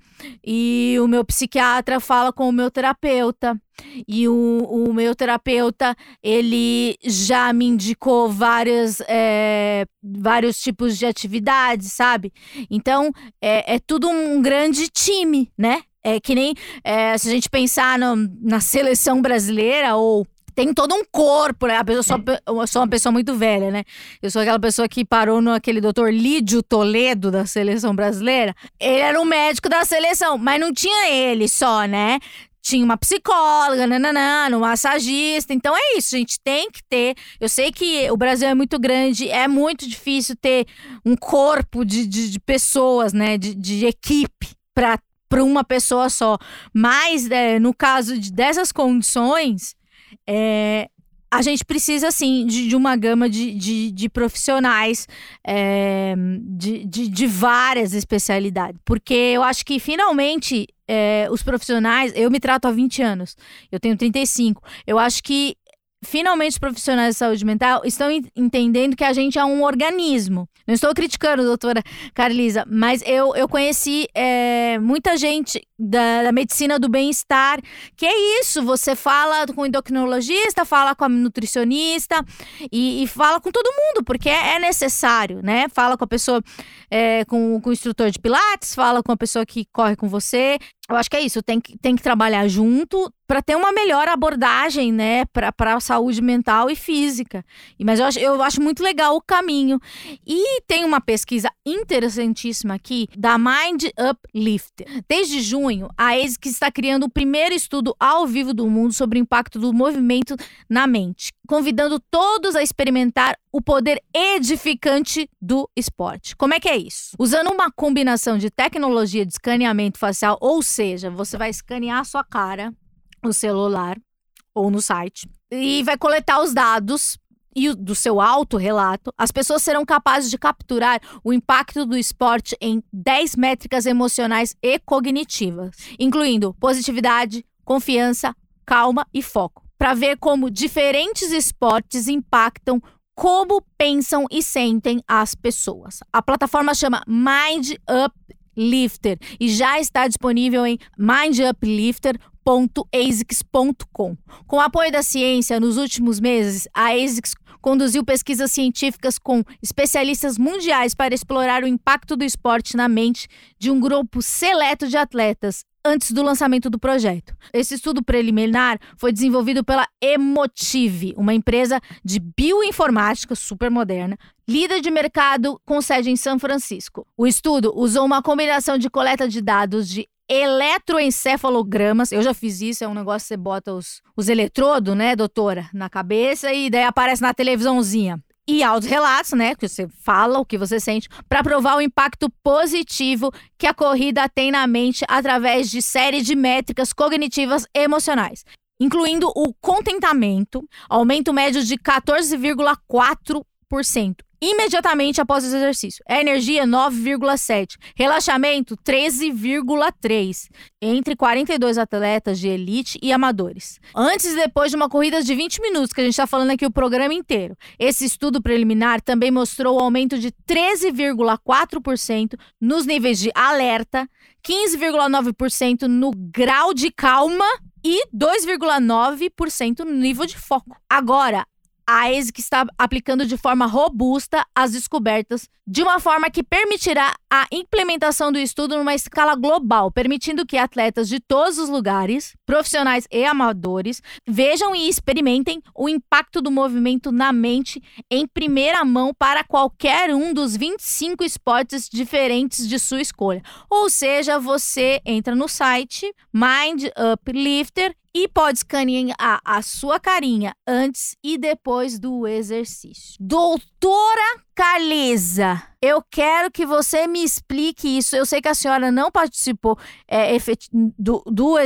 S1: e o meu psiquiatra fala com o meu terapeuta e o, o meu terapeuta ele já me indicou várias, é, vários tipos de atividades, sabe? Então é, é tudo um grande time, né? É que nem é, se a gente pensar no, na seleção brasileira ou tem todo um corpo, né? A pessoa, só, eu sou uma pessoa muito velha, né? Eu sou aquela pessoa que parou no aquele doutor Lídio Toledo da seleção brasileira. Ele era o médico da seleção, mas não tinha ele só, né? tinha uma psicóloga, nananã, um massagista. Então é isso, a gente tem que ter. Eu sei que o Brasil é muito grande, é muito difícil ter um corpo de, de, de pessoas, né? De, de equipe para uma pessoa só. Mas é, no caso de, dessas condições, é, a gente precisa, sim, de, de uma gama de, de, de profissionais é, de, de, de, várias especialidades. Porque eu acho que, finalmente, é, os profissionais. Eu me trato há 20 anos, eu tenho 35. Eu acho que finalmente profissionais de saúde mental estão entendendo que a gente é um organismo. Não estou criticando, doutora Carlisa, mas eu, eu conheci é, muita gente da, da medicina do bem-estar, que é isso, você fala com o endocrinologista, fala com a nutricionista e, e fala com todo mundo, porque é, é necessário, né? Fala com a pessoa, é, com, com o instrutor de pilates, fala com a pessoa que corre com você, eu acho que é isso, tem que, tem que trabalhar junto para ter uma melhor abordagem, né, para a saúde mental e física. Mas eu acho, eu acho muito legal o caminho. E tem uma pesquisa interessantíssima aqui da Mind Uplifter. Desde junho, a ASICS está criando o primeiro estudo ao vivo do mundo sobre o impacto do movimento na mente, convidando todos a experimentar o poder edificante do esporte. Como é que é isso? Usando uma combinação de tecnologia de escaneamento facial, ou seja, você vai escanear a sua cara no celular ou no site e vai coletar os dados e do seu autorrelato, as pessoas serão capazes de capturar o impacto do esporte em 10 métricas emocionais e cognitivas, incluindo positividade, confiança, calma e foco, para ver como diferentes esportes impactam como pensam e sentem as pessoas. A plataforma chama Mind Uplifter e já está disponível em minduplifter.asics.com. Com apoio da ciência, nos últimos meses, a ASICS conduziu pesquisas científicas com especialistas mundiais para explorar o impacto do esporte na mente de um grupo seleto de atletas antes do lançamento do projeto. Esse estudo preliminar foi desenvolvido pela Emotive, uma empresa de bioinformática super moderna, líder de mercado com sede em São Francisco. O estudo usou uma combinação de coleta de dados de eletroencefalogramas. Eu já fiz isso, é um negócio que você bota os, os eletrodos, né, doutora, na cabeça e daí aparece na televisãozinha e autorrelatos, né? Que você fala o que você sente, para provar o impacto positivo que a corrida tem na mente através de série de métricas cognitivas emocionais, incluindo o contentamento, aumento médio de 14,4% imediatamente após o exercício. A energia 9,7, relaxamento 13,3 entre 42 atletas de elite e amadores. Antes e depois de uma corrida de 20 minutos, que a gente está falando aqui o programa inteiro. Esse estudo preliminar também mostrou o aumento de 13,4% nos níveis de alerta, 15,9% no grau de calma e 2,9% no nível de foco. Agora, a ESIC está aplicando de forma robusta as descobertas, de uma forma que permitirá a implementação do estudo numa escala global, permitindo que atletas de todos os lugares, profissionais e amadores, vejam e experimentem o impacto do movimento na mente em primeira mão para qualquer um dos 25 esportes diferentes de sua escolha. Ou seja, você entra no site Mind Uplifter e pode escanear a, sua carinha antes e depois do exercício. Doutora Carlisa, eu quero que você me explique isso. Eu sei que a senhora não participou é, do, do,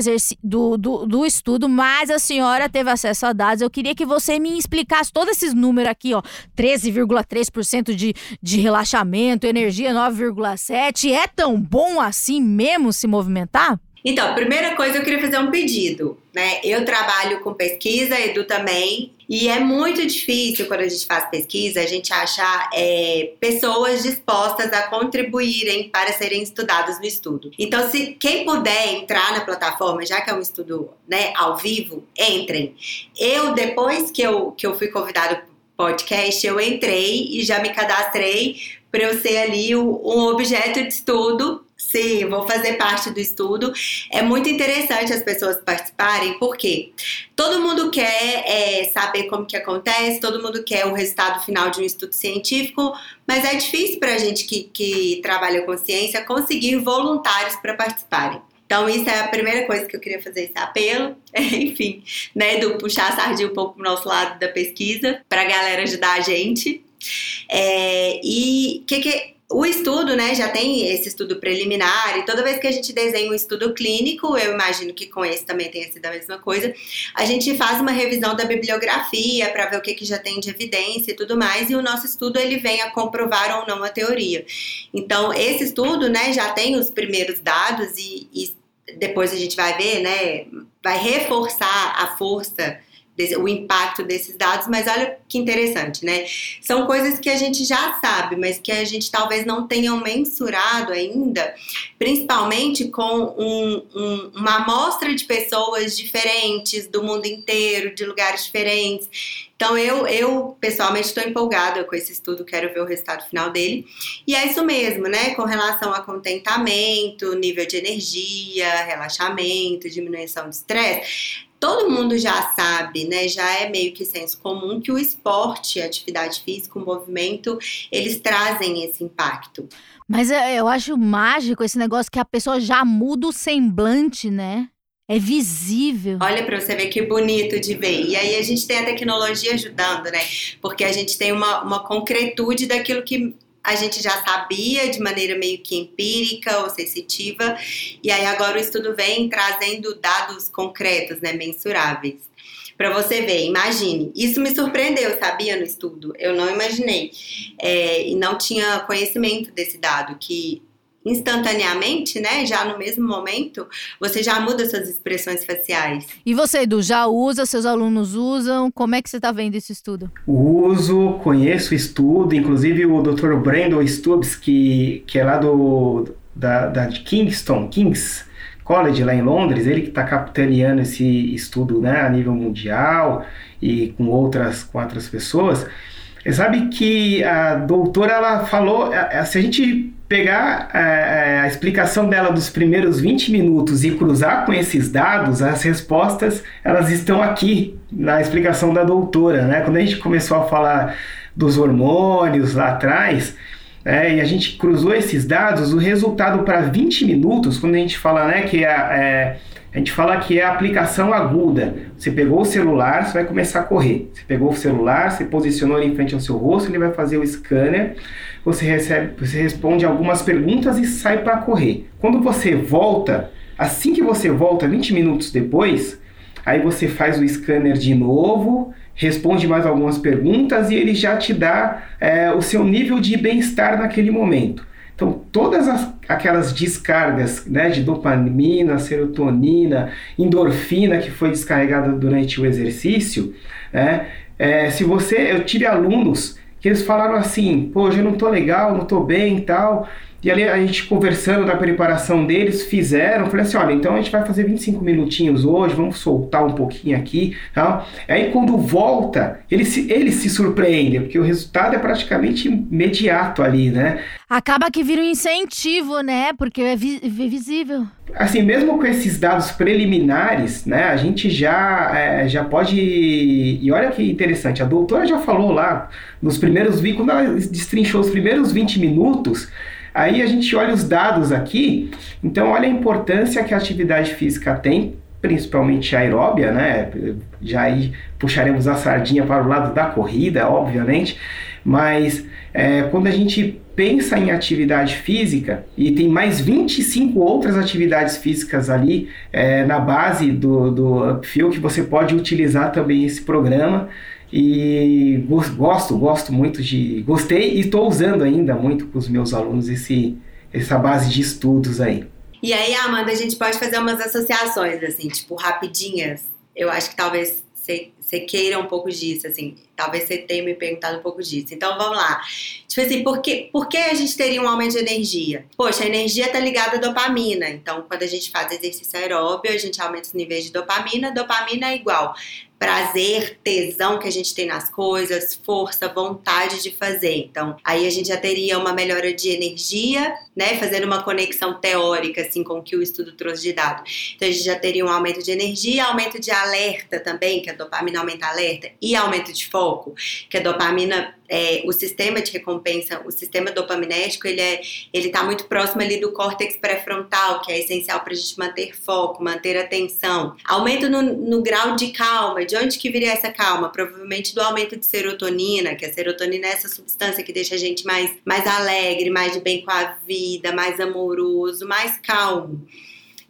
S1: do, do, do, estudo, mas a senhora teve acesso a dados. Eu queria que você me explicasse todos esses números aqui, ó. 13,3% de, de relaxamento, energia 9,7%. É tão bom assim mesmo se movimentar?
S3: Então, primeira coisa, eu queria fazer um pedido, né? Eu trabalho com pesquisa, Edu também, e é muito difícil quando a gente faz pesquisa a gente achar é, pessoas dispostas a contribuírem para serem estudados no estudo. Então, se quem puder entrar na plataforma, já que é um estudo né, ao vivo, entrem. Eu, depois que eu, que eu fui convidado para podcast, eu entrei e já me cadastrei para eu ser ali um objeto de estudo Sim, vou fazer parte do estudo. É muito interessante as pessoas participarem, porque todo mundo quer é, saber como que acontece, todo mundo quer o resultado final de um estudo científico, mas é difícil para a gente que, que trabalha com ciência conseguir voluntários para participarem. Então, isso é a primeira coisa que eu queria fazer esse apelo. Enfim, né, do puxar a sardinha um pouco pro nosso lado da pesquisa, para a galera ajudar a gente. É, e que, que o estudo, né, já tem esse estudo preliminar, e toda vez que a gente desenha um estudo clínico, eu imagino que com esse também tenha sido a mesma coisa, a gente faz uma revisão da bibliografia para ver o que, que já tem de evidência e tudo mais, e o nosso estudo ele vem a comprovar ou não a teoria. Então, esse estudo, né, já tem os primeiros dados e, e depois a gente vai ver, né, vai reforçar a força o impacto desses dados, mas olha que interessante, né? São coisas que a gente já sabe, mas que a gente talvez não tenha mensurado ainda, principalmente com um, um, uma amostra de pessoas diferentes do mundo inteiro, de lugares diferentes. Então, eu, eu pessoalmente estou empolgada com esse estudo, quero ver o resultado final dele. E é isso mesmo, né? Com relação a contentamento, nível de energia, relaxamento, diminuição de estresse todo mundo já sabe, né? Já é meio que senso comum que o esporte, a atividade física, o movimento, eles trazem esse impacto.
S1: Mas eu acho mágico esse negócio que a pessoa já muda o semblante, né? É visível.
S3: Olha para você ver que bonito de ver. E aí a gente tem a tecnologia ajudando, né? Porque a gente tem uma, uma concretude daquilo que a gente já sabia de maneira meio que empírica ou sensitiva, e aí agora o estudo vem trazendo dados concretos, né, mensuráveis. Para você ver, imagine, isso me surpreendeu, sabia, no estudo. Eu não imaginei. É, e não tinha conhecimento desse dado, que instantaneamente, né? Já no mesmo momento, você já muda suas expressões faciais.
S1: E você, Edu, já usa, seus alunos usam? Como é que você está vendo esse estudo?
S2: Uso, conheço o estudo, inclusive o Dr. Brandon Stubbs, que, que é lá do da, da Kingston, King's College lá em Londres, ele que está capitaneando esse estudo né, a nível mundial e com outras, com outras pessoas. Você sabe que a doutora ela falou, se a gente pegar a, é, é, a, explicação dela dos primeiros 20 minutos e cruzar com esses dados, as respostas elas estão aqui na explicação da doutora, né? Quando a gente começou a falar dos hormônios lá atrás, é, e a gente cruzou esses dados, o resultado para 20 minutos, quando a gente fala né, que é, é a gente fala que é a aplicação aguda. Você pegou o celular, você vai começar a correr. Você pegou o celular, você posicionou ele em frente ao seu rosto, ele vai fazer o scanner, você recebe, você responde algumas perguntas e sai para correr. Quando você volta, assim que você volta 20 minutos depois, aí você faz o scanner de novo, responde mais algumas perguntas e ele já te dá é, o seu nível de bem-estar naquele momento. Então, todas as, aquelas descargas né, de dopamina, serotonina, endorfina que foi descarregada durante o exercício, né, é, se você, eu tive alunos que eles falaram assim, pô, hoje eu não tô legal, não tô bem e tal, e ali a gente conversando da preparação deles, fizeram, falei assim, olha, então a gente vai fazer 25 minutinhos hoje, vamos soltar um pouquinho aqui, tá? Aí quando volta, eles se, eles se surpreendem, porque o resultado é praticamente imediato ali, né?
S1: Acaba que vira um incentivo, né? Porque é, vi é visível.
S2: Assim, mesmo com esses dados preliminares, né, a gente já, é, já pode. E olha que interessante, a doutora já falou lá nos primeiros. Quando ela destrinchou os primeiros 20 minutos, Aí a gente olha os dados aqui, então olha a importância que a atividade física tem, principalmente aeróbia, né? Já aí puxaremos a sardinha para o lado da corrida, obviamente, mas é, quando a gente pensa em atividade física e tem mais 25 outras atividades físicas ali é, na base do, do Upfill que você pode utilizar também esse programa e gosto, gosto muito de. Gostei e estou usando ainda muito com os meus alunos esse, essa base de estudos aí.
S3: E aí, Amanda, a gente pode fazer umas associações, assim, tipo, rapidinhas. Eu acho que talvez você queira um pouco disso, assim. Talvez você tenha me perguntado um pouco disso. Então vamos lá. Tipo assim, por que, por que a gente teria um aumento de energia? Poxa, a energia está ligada à dopamina. Então, quando a gente faz exercício aeróbio, a gente aumenta os níveis de dopamina. Dopamina é igual prazer, tesão que a gente tem nas coisas, força, vontade de fazer. Então, aí a gente já teria uma melhora de energia, né? Fazendo uma conexão teórica, assim, com o que o estudo trouxe de dados. Então, a gente já teria um aumento de energia, aumento de alerta também, que a dopamina aumenta alerta, e aumento de foco, que a dopamina, é, o sistema de recompensa, o sistema dopaminérgico, ele é, ele está muito próximo ali do córtex pré-frontal, que é essencial para a gente manter foco, manter atenção. Aumento no, no grau de calma. De onde que viria essa calma? Provavelmente do aumento de serotonina, que a serotonina é essa substância que deixa a gente mais, mais alegre, mais de bem com a vida, mais amoroso, mais calmo.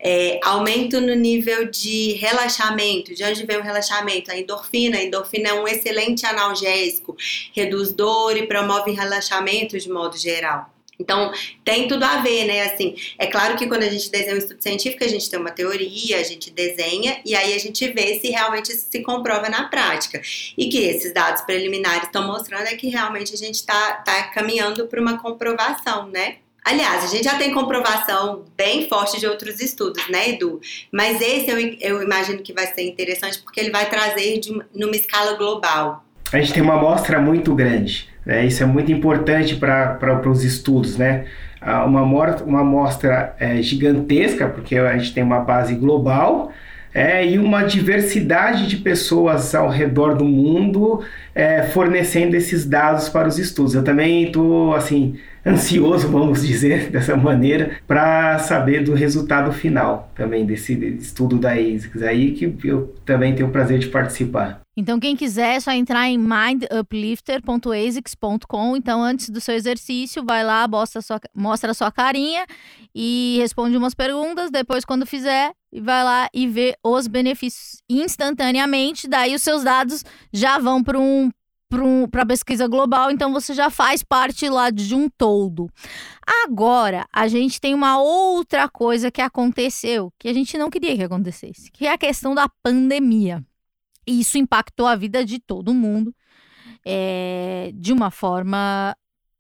S3: É, aumento no nível de relaxamento. De onde vem o relaxamento? A endorfina. A endorfina é um excelente analgésico, reduz dor e promove relaxamento de modo geral. Então, tem tudo a ver, né? Assim, é claro que quando a gente desenha um estudo científico, a gente tem uma teoria, a gente desenha e aí a gente vê se realmente isso se comprova na prática. E que esses dados preliminares estão mostrando é que realmente a gente está tá caminhando para uma comprovação, né? Aliás, a gente já tem comprovação bem forte de outros estudos, né, Edu? Mas esse eu, eu imagino que vai ser interessante porque ele vai trazer de, numa escala global.
S2: A gente tem uma amostra muito grande, né? isso é muito importante para os estudos, né? Uma, uma amostra é, gigantesca, porque a gente tem uma base global, é, e uma diversidade de pessoas ao redor do mundo é, fornecendo esses dados para os estudos. Eu também estou assim ansioso, vamos dizer dessa maneira, para saber do resultado final também desse estudo da ASICS aí que eu também tenho o prazer de participar.
S1: Então, quem quiser é só entrar em minduplifter.asics.com. Então, antes do seu exercício, vai lá, mostra a, sua, mostra a sua carinha e responde umas perguntas. Depois, quando fizer, vai lá e vê os benefícios instantaneamente. Daí, os seus dados já vão para um, para a pesquisa global, então você já faz parte lá de um todo. Agora, a gente tem uma outra coisa que aconteceu, que a gente não queria que acontecesse, que é a questão da pandemia. E isso impactou a vida de todo mundo é, de uma forma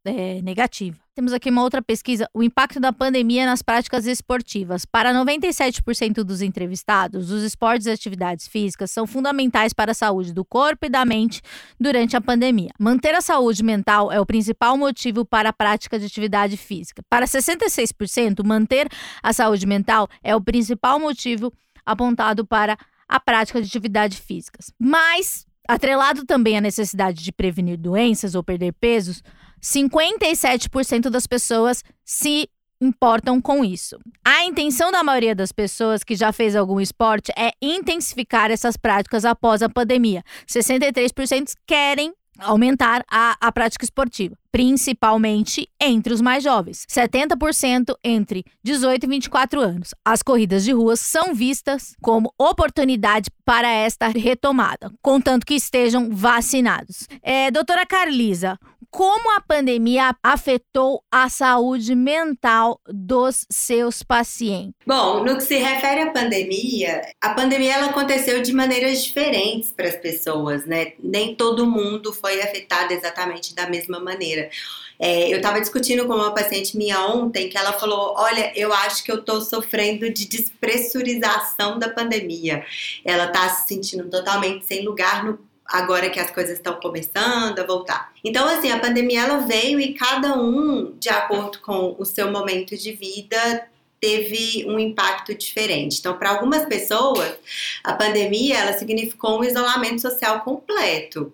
S1: é, negativa. Temos aqui uma outra pesquisa: o impacto da pandemia nas práticas esportivas. Para 97% dos entrevistados, os esportes e atividades físicas são fundamentais para a saúde do corpo e da mente durante a pandemia. Manter a saúde mental é o principal motivo para a prática de atividade física. Para 66%, manter a saúde mental é o principal motivo apontado para a prática de atividades físicas. Mas, atrelado também à necessidade de prevenir doenças ou perder pesos, 57% das pessoas se importam com isso. A intenção da maioria das pessoas que já fez algum esporte é intensificar essas práticas após a pandemia. 63% querem aumentar a, a prática esportiva, principalmente entre os mais jovens, 70% entre 18 e 24 anos. As corridas de ruas são vistas como oportunidade para esta retomada, contanto que estejam vacinados. É, doutora Carlisa, como a pandemia afetou a saúde mental dos seus pacientes?
S3: Bom, no que se refere à pandemia, a pandemia ela aconteceu de maneiras diferentes para as pessoas, né? Nem todo mundo foi afetado exatamente da mesma maneira. É, eu estava discutindo com uma paciente minha ontem que ela falou: Olha, eu acho que eu estou sofrendo de despressurização da pandemia. Ela está se sentindo totalmente sem lugar no agora que as coisas estão começando a voltar. Então, assim, a pandemia ela veio e cada um, de acordo com o seu momento de vida, teve um impacto diferente. Então, para algumas pessoas, a pandemia ela significou um isolamento social completo,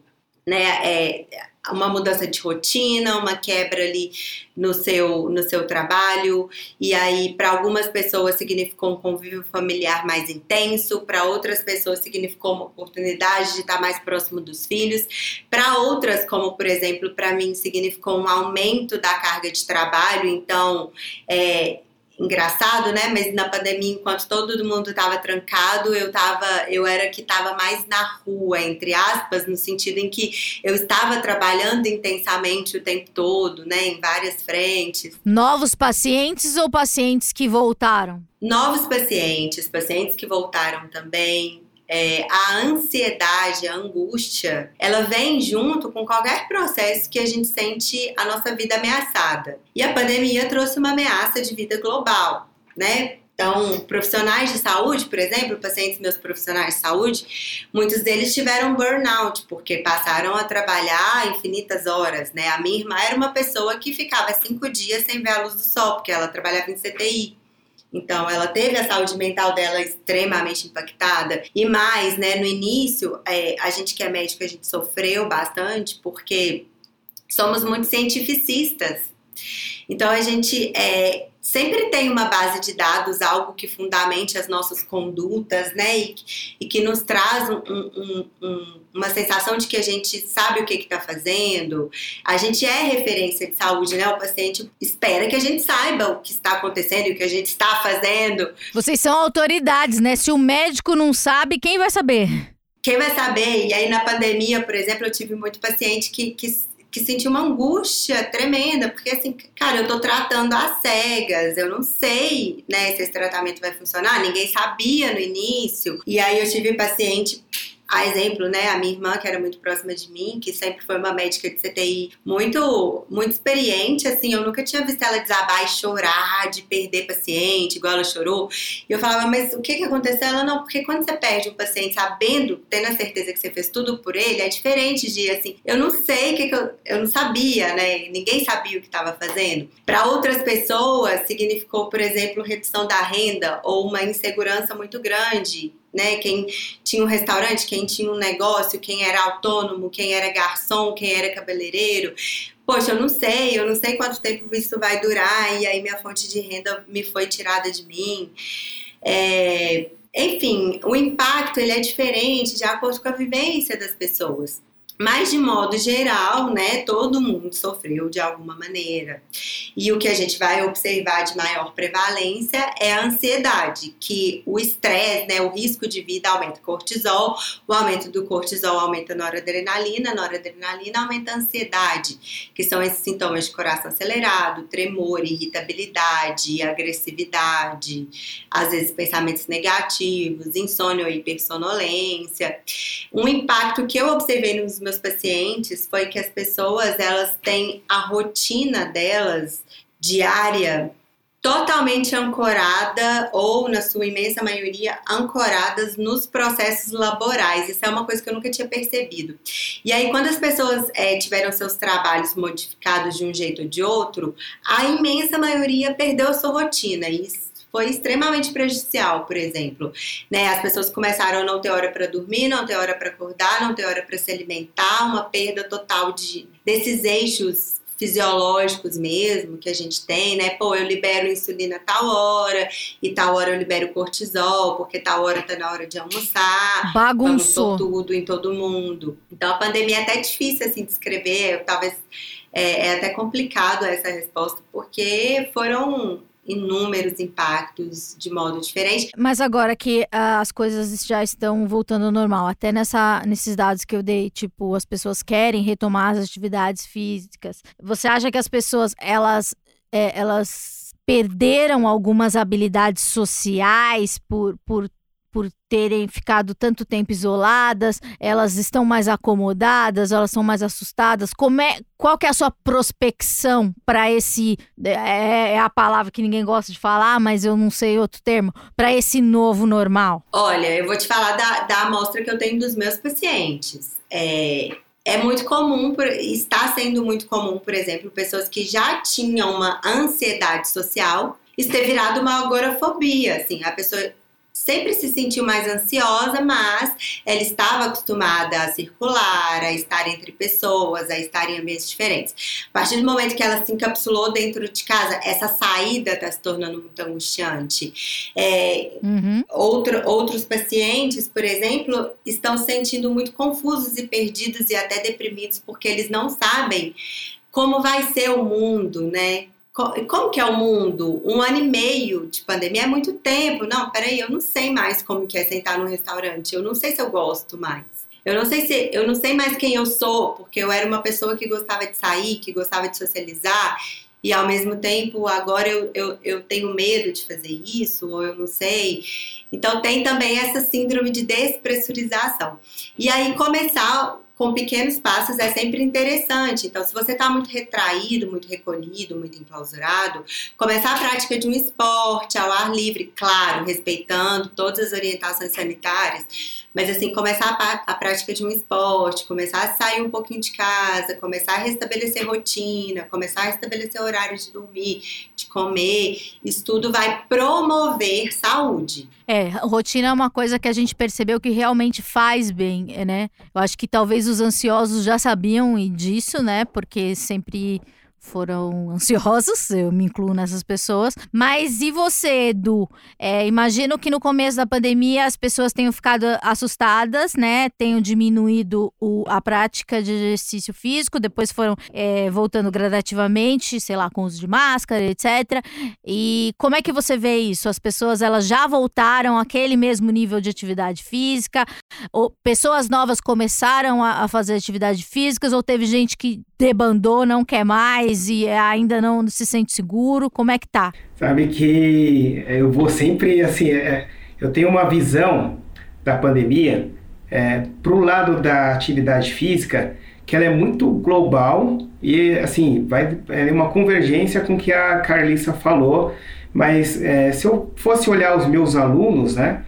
S3: né? É, uma mudança de rotina, uma quebra ali no seu, no seu trabalho, e aí para algumas pessoas significou um convívio familiar mais intenso, para outras pessoas significou uma oportunidade de estar mais próximo dos filhos, para outras, como por exemplo, para mim significou um aumento da carga de trabalho, então é, engraçado, né? Mas na pandemia, enquanto todo mundo estava trancado, eu tava, eu era que estava mais na rua, entre aspas, no sentido em que eu estava trabalhando intensamente o tempo todo, né? Em várias frentes.
S1: Novos pacientes ou pacientes que voltaram?
S3: Novos pacientes, pacientes que voltaram também, é, a ansiedade, a angústia, ela vem junto com qualquer processo que a gente sente a nossa vida ameaçada. E a pandemia trouxe uma ameaça de vida global, né? Então, profissionais de saúde, por exemplo, pacientes meus profissionais de saúde, muitos deles tiveram burnout, porque passaram a trabalhar infinitas horas, né? A minha irmã era uma pessoa que ficava cinco dias sem ver a luz do sol, porque ela trabalhava em CTI. Então, ela teve a saúde mental dela extremamente impactada. E mais, né, no início, é, a gente que é médico, a gente sofreu bastante, porque somos muito cientificistas. Então, a gente é, sempre tem uma base de dados, algo que fundamente as nossas condutas, né? E, e que nos traz um, um, um, uma sensação de que a gente sabe o que está fazendo. A gente é referência de saúde, né? O paciente espera que a gente saiba o que está acontecendo e o que a gente está fazendo.
S1: Vocês são autoridades, né? Se o médico não sabe, quem vai saber?
S3: Quem vai saber? E aí, na pandemia, por exemplo, eu tive muito paciente que, que que senti uma angústia tremenda, porque assim, cara, eu tô tratando às cegas, eu não sei, né, se esse tratamento vai funcionar, ninguém sabia no início. E aí eu tive paciente a exemplo, né, a minha irmã, que era muito próxima de mim, que sempre foi uma médica de CTI muito, muito experiente, assim, eu nunca tinha visto ela desabar e chorar, de perder paciente, igual ela chorou. E eu falava, mas o que que aconteceu? Ela, não, porque quando você perde um paciente sabendo, tendo a certeza que você fez tudo por ele, é diferente de, assim, eu não sei o que que eu, eu não sabia, né, ninguém sabia o que estava fazendo. Para outras pessoas, significou, por exemplo, redução da renda ou uma insegurança muito grande né? Quem tinha um restaurante, quem tinha um negócio, quem era autônomo, quem era garçom, quem era cabeleireiro. Poxa, eu não sei, eu não sei quanto tempo isso vai durar, e aí minha fonte de renda me foi tirada de mim. É, enfim, o impacto ele é diferente de acordo com a vivência das pessoas. Mas, de modo geral, né, todo mundo sofreu de alguma maneira. E o que a gente vai observar de maior prevalência é a ansiedade, que o estresse, né, o risco de vida aumenta o cortisol, o aumento do cortisol aumenta a noradrenalina, a noradrenalina aumenta a ansiedade, que são esses sintomas de coração acelerado, tremor, irritabilidade, agressividade, às vezes pensamentos negativos, insônia ou hipersonolência. Um impacto que eu observei nos meus pacientes foi que as pessoas elas têm a rotina delas diária totalmente ancorada ou na sua imensa maioria ancoradas nos processos laborais. Isso é uma coisa que eu nunca tinha percebido. E aí quando as pessoas é, tiveram seus trabalhos modificados de um jeito ou de outro, a imensa maioria perdeu a sua rotina. Foi extremamente prejudicial, por exemplo. Né? As pessoas começaram a não ter hora para dormir, não ter hora para acordar, não ter hora para se alimentar, uma perda total de desses eixos fisiológicos mesmo que a gente tem, né? Pô, eu libero insulina tal hora e tal hora eu libero cortisol, porque tal hora tá na hora de almoçar.
S1: Bagunçou
S3: tudo em todo mundo. Então a pandemia é até difícil assim de escrever, talvez é, é até complicado essa resposta, porque foram inúmeros impactos de modo diferente.
S1: Mas agora que uh, as coisas já estão voltando ao normal, até nessa, nesses dados que eu dei, tipo, as pessoas querem retomar as atividades físicas. Você acha que as pessoas, elas, é, elas perderam algumas habilidades sociais por, por por terem ficado tanto tempo isoladas, elas estão mais acomodadas, elas são mais assustadas. Como é, qual que é a sua prospecção para esse é, é, a palavra que ninguém gosta de falar, mas eu não sei outro termo, para esse novo normal?
S3: Olha, eu vou te falar da, da amostra que eu tenho dos meus pacientes. É, é muito comum, está sendo muito comum, por exemplo, pessoas que já tinham uma ansiedade social, isso ter virado uma agorafobia, assim, a pessoa sempre se sentiu mais ansiosa, mas ela estava acostumada a circular, a estar entre pessoas, a estar em ambientes diferentes. A partir do momento que ela se encapsulou dentro de casa, essa saída está se tornando muito angustiante. É, uhum. outro, outros pacientes, por exemplo, estão se sentindo muito confusos e perdidos e até deprimidos porque eles não sabem como vai ser o mundo, né? Como que é o mundo? Um ano e meio de pandemia é muito tempo. Não, peraí, eu não sei mais como que é sentar num restaurante. Eu não sei se eu gosto mais. Eu não sei se eu não sei mais quem eu sou, porque eu era uma pessoa que gostava de sair, que gostava de socializar, e ao mesmo tempo agora eu, eu, eu tenho medo de fazer isso, ou eu não sei. Então tem também essa síndrome de despressurização. E aí começar com pequenos passos é sempre interessante. Então, se você está muito retraído, muito recolhido, muito enclausurado, começar a prática de um esporte ao ar livre, claro, respeitando todas as orientações sanitárias, mas assim, começar a, a prática de um esporte, começar a sair um pouquinho de casa, começar a restabelecer rotina, começar a restabelecer horário de dormir, de comer, isso tudo vai promover saúde.
S1: É, rotina é uma coisa que a gente percebeu que realmente faz bem, né? Eu acho que talvez os ansiosos já sabiam disso, né? Porque sempre foram ansiosos, eu me incluo nessas pessoas. Mas e você, Edu? É, imagino que no começo da pandemia as pessoas tenham ficado assustadas, né? Tenham diminuído o, a prática de exercício físico, depois foram é, voltando gradativamente, sei lá, com uso de máscara, etc. E como é que você vê isso? As pessoas elas já voltaram àquele mesmo nível de atividade física? Ou pessoas novas começaram a, a fazer atividades físicas? Ou teve gente que debandou, não quer mais e ainda não se sente seguro? Como é que tá?
S2: Sabe que eu vou sempre, assim, é, eu tenho uma visão da pandemia é, para o lado da atividade física que ela é muito global e, assim, vai é uma convergência com o que a Carlissa falou, mas é, se eu fosse olhar os meus alunos, né,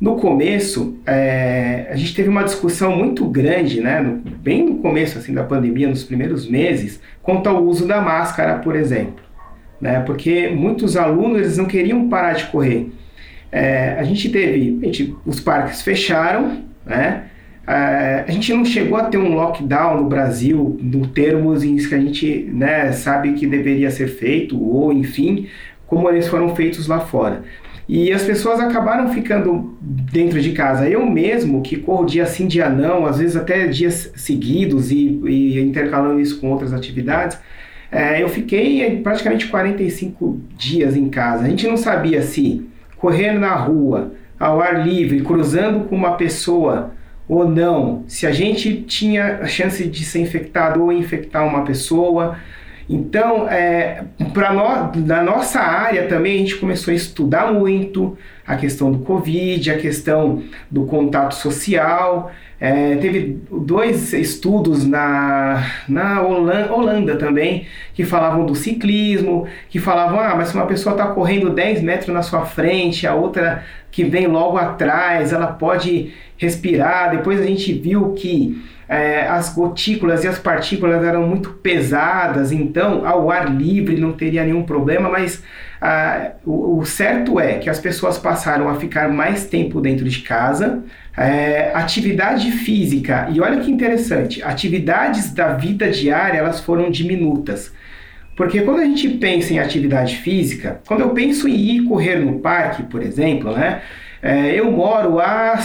S2: no começo, é, a gente teve uma discussão muito grande, né, no, bem no começo assim, da pandemia, nos primeiros meses, quanto ao uso da máscara, por exemplo. Né, porque muitos alunos eles não queriam parar de correr. É, a gente teve, a gente, os parques fecharam, né, é, a gente não chegou a ter um lockdown no Brasil, no termos em que a gente né, sabe que deveria ser feito, ou enfim, como eles foram feitos lá fora. E as pessoas acabaram ficando dentro de casa. Eu mesmo, que corro dia sim, dia não, às vezes até dias seguidos e, e intercalando isso com outras atividades, é, eu fiquei praticamente 45 dias em casa. A gente não sabia se correr na rua, ao ar livre, cruzando com uma pessoa ou não, se a gente tinha a chance de ser infectado ou infectar uma pessoa. Então, é, para nós, na nossa área também, a gente começou a estudar muito a questão do Covid, a questão do contato social. É, teve dois estudos na, na Holanda, Holanda, também que falavam do ciclismo, que falavam, ah, mas se uma pessoa está correndo 10 metros na sua frente, a outra que vem logo atrás, ela pode respirar. Depois a gente viu que é, as gotículas e as partículas eram muito pesadas, então ao ar livre não teria nenhum problema, mas ah, o, o, certo é que as pessoas passaram a ficar mais tempo dentro de casa. É, atividade física, e olha que interessante, atividades da vida diária elas foram diminutas. Porque quando a gente pensa em atividade física, quando eu penso em ir correr no parque, por exemplo, né, é, eu moro a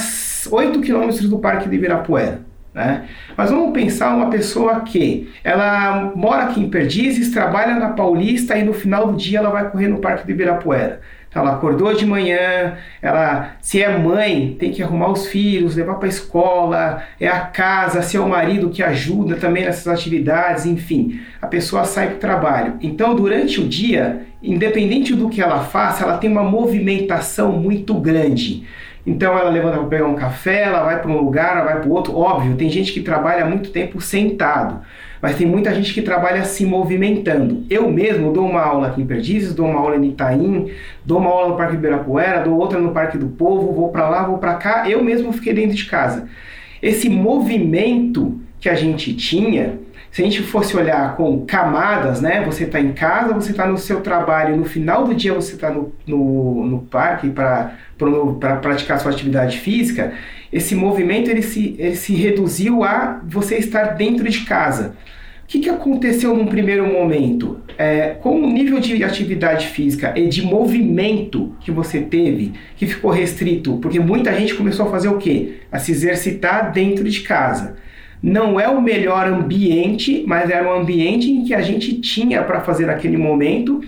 S2: 8 quilômetros do Parque de Ibirapuera. Né? Mas vamos pensar uma pessoa que ela mora aqui em Perdizes, trabalha na Paulista e no final do dia ela vai correr no Parque do Ibirapuera. Então ela acordou de manhã, ela, se é mãe, tem que arrumar os filhos, levar para a escola, é a casa, se é o marido que ajuda também nessas atividades, enfim, a pessoa sai para o trabalho. Então durante o dia, independente do que ela faça, ela tem uma movimentação muito grande. Então ela levanta para pegar um café, ela vai para um lugar, ela vai para o outro. Óbvio, tem gente que trabalha muito tempo sentado, mas tem muita gente que trabalha se movimentando. Eu mesmo dou uma aula aqui em Perdizes, dou uma aula em Itaim, dou uma aula no Parque Ibirapuera, dou outra no Parque do Povo, vou para lá, vou para cá. Eu mesmo fiquei dentro de casa. Esse movimento que a gente tinha se a gente fosse olhar com camadas, né? Você está em casa, você está no seu trabalho, no final do dia você está no, no, no parque para pra praticar sua atividade física, esse movimento ele se, ele se reduziu a você estar dentro de casa. O que, que aconteceu num primeiro momento? É, com o nível de atividade física e de movimento que você teve, que ficou restrito, porque muita gente começou a fazer o quê? A se exercitar dentro de casa não é o melhor ambiente, mas era um ambiente em que a gente tinha para fazer naquele momento.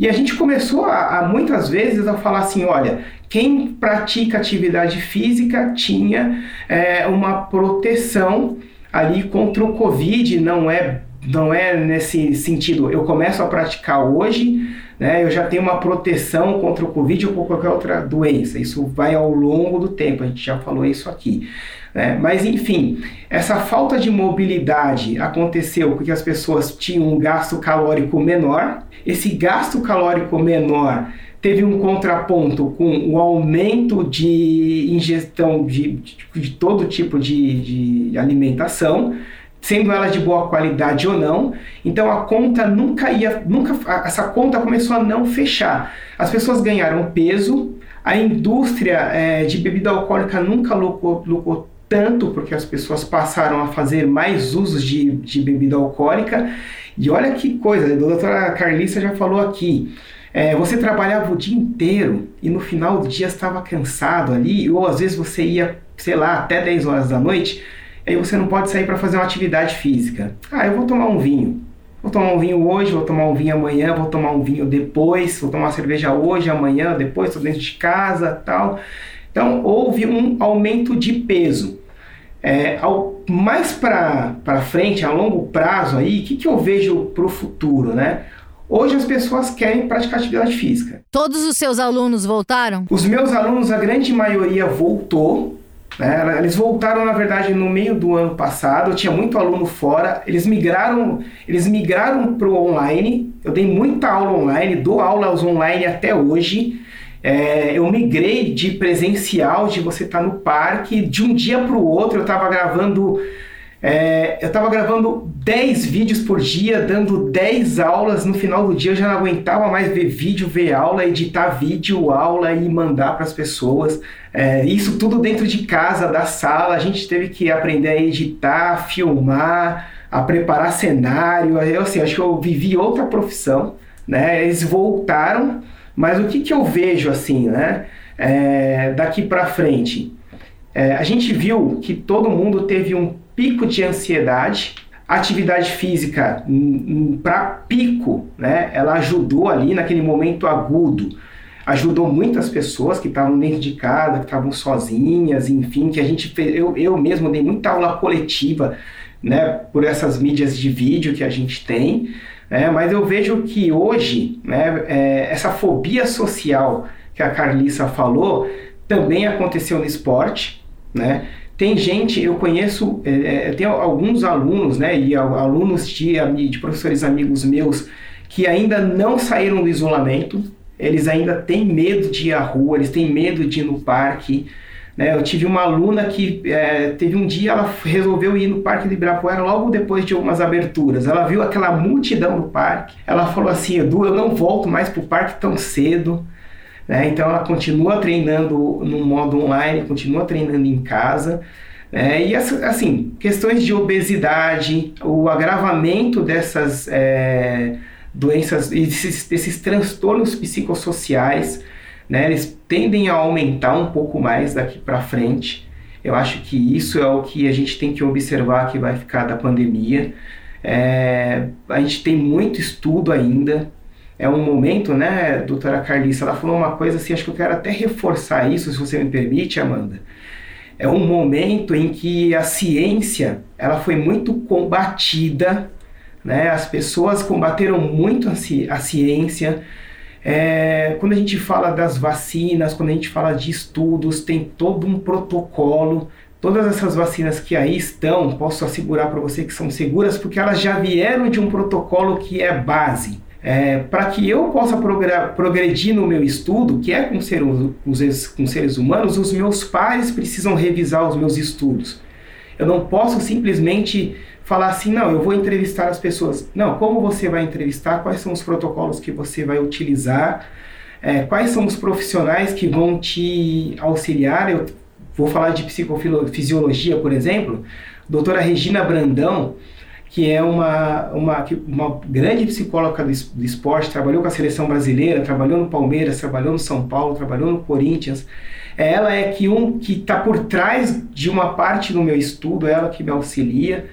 S2: E a gente começou a, a, muitas vezes a falar assim: olha, quem pratica atividade física tinha é, uma proteção ali contra o Covid, não é, não é nesse sentido. Eu começo a praticar hoje, né, eu já tenho uma proteção contra o Covid ou qualquer outra doença. Isso vai ao longo do tempo, a gente já falou isso aqui. Né? Mas, enfim, essa falta de mobilidade aconteceu porque as pessoas tinham um gasto calórico menor. Esse gasto calórico menor teve um contraponto com o aumento de ingestão de, de, de todo tipo de, de alimentação sendo ela de boa qualidade ou não. Então a conta nunca ia, nunca essa conta começou a não fechar. As pessoas ganharam peso, a indústria é, de bebida alcoólica nunca lucrou, tanto porque as pessoas passaram a fazer mais usos de, de bebida alcoólica. E olha que coisa, a doutora Carlissa já falou aqui. É, você trabalhava o dia inteiro e no final do dia estava cansado ali, ou às vezes você ia, sei lá, até 10 horas da noite aí você não pode sair para fazer uma atividade física. Ah, eu vou tomar um vinho. Vou tomar um vinho hoje, vou tomar um vinho amanhã, vou tomar um vinho depois, vou tomar uma cerveja hoje, amanhã, depois, estou dentro de casa, tal. Então houve um aumento de peso. É, ao, mais para frente, a longo prazo aí, o que, que eu vejo para o futuro, né? Hoje as pessoas querem praticar atividade física.
S1: Todos os seus alunos voltaram?
S2: Os meus alunos, a grande maioria voltou, né? Eles voltaram, na verdade, no meio do ano passado. Eu tinha muito aluno fora. Eles migraram, eles migraram para o online. Eu dei muita aula online, dou aulas online até hoje. É, eu migrei de presencial, de você estar tá no parque, de um dia para o outro. Eu estava gravando é, eu estava gravando 10 vídeos por dia, dando 10 aulas. No final do dia eu já não aguentava mais ver vídeo, ver aula, editar vídeo, aula e mandar para as pessoas. É, isso tudo dentro de casa, da sala. A gente teve que aprender a editar, filmar, a preparar cenário. Eu assim, acho que eu vivi outra profissão. Né? Eles voltaram, mas o que, que eu vejo assim, né? É, daqui para frente? É, a gente viu que todo mundo teve um pico de ansiedade. atividade física para pico, né? Ela ajudou ali naquele momento agudo. Ajudou muitas pessoas que estavam dentro de casa, que estavam sozinhas, enfim, que a gente fez, eu, eu mesmo dei muita aula coletiva, né, por essas mídias de vídeo que a gente tem, né, mas eu vejo que hoje, né, é, essa fobia social que a Carlissa falou, também aconteceu no esporte, né? Tem gente, eu conheço, é, é, tem alguns alunos, né, e alunos de, de professores amigos meus que ainda não saíram do isolamento, eles ainda têm medo de ir à rua, eles têm medo de ir no parque. Né? Eu tive uma aluna que é, teve um dia, ela resolveu ir no Parque de Ibirapuera logo depois de algumas aberturas. Ela viu aquela multidão no parque, ela falou assim, Edu, eu não volto mais para o parque tão cedo. Né? Então ela continua treinando no modo online, continua treinando em casa. Né? E assim, questões de obesidade, o agravamento dessas é, doenças, desses, desses transtornos psicossociais, né? eles tendem a aumentar um pouco mais daqui para frente. Eu acho que isso é o que a gente tem que observar que vai ficar da pandemia. É, a gente tem muito estudo ainda, é um momento, né, doutora Carlissa, ela falou uma coisa assim, acho que eu quero até reforçar isso, se você me permite, Amanda. É um momento em que a ciência, ela foi muito combatida, né, as pessoas combateram muito a, ci a ciência, é, quando a gente fala das vacinas, quando a gente fala de estudos, tem todo um protocolo. Todas essas vacinas que aí estão, posso assegurar para você que são seguras, porque elas já vieram de um protocolo que é base. É, para que eu possa progredir no meu estudo, que é com, ser, com seres humanos, os meus pais precisam revisar os meus estudos. Eu não posso simplesmente falar assim, não, eu vou entrevistar as pessoas. Não, como você vai entrevistar? Quais são os protocolos que você vai utilizar? É, quais são os profissionais que vão te auxiliar? Eu vou falar de psicofisiologia, por exemplo. Doutora Regina Brandão, que é uma, uma, uma grande psicóloga do esporte, trabalhou com a seleção brasileira, trabalhou no Palmeiras, trabalhou no São Paulo, trabalhou no Corinthians. Ela é que um que está por trás de uma parte do meu estudo, ela que me auxilia.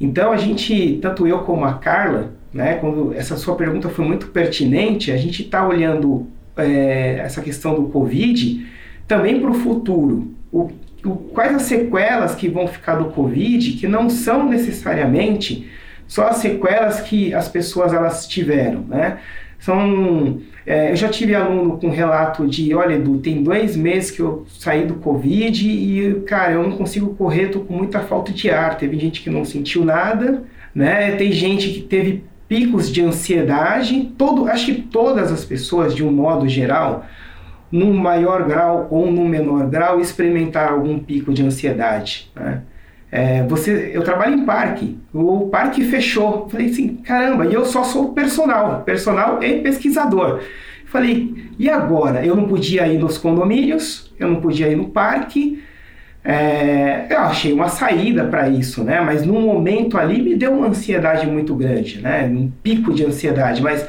S2: Então a gente, tanto eu como a Carla, né, quando essa sua pergunta foi muito pertinente, a gente está olhando é, essa questão do Covid também para o futuro. O quais as sequelas que vão ficar do Covid, que não são necessariamente só as sequelas que as pessoas elas tiveram, né? São, é, eu já tive aluno com relato de, olha, Edu, tem dois meses que eu saí do Covid e, cara, eu não consigo correr, tô com muita falta de ar. Teve gente que não sentiu nada, né? Tem gente que teve picos de ansiedade. Todo, acho que todas as pessoas, de um modo geral, num maior grau ou num menor grau, experimentaram algum pico de ansiedade, né? É, você, eu trabalho em parque, o parque fechou. Falei assim, caramba, e eu só sou personal, personal e pesquisador. Falei, e agora? Eu não podia ir nos condomínios, eu não podia ir no parque. É, eu achei uma saída para isso, né? Mas no momento ali me deu uma ansiedade muito grande, né? Um pico de ansiedade. Mas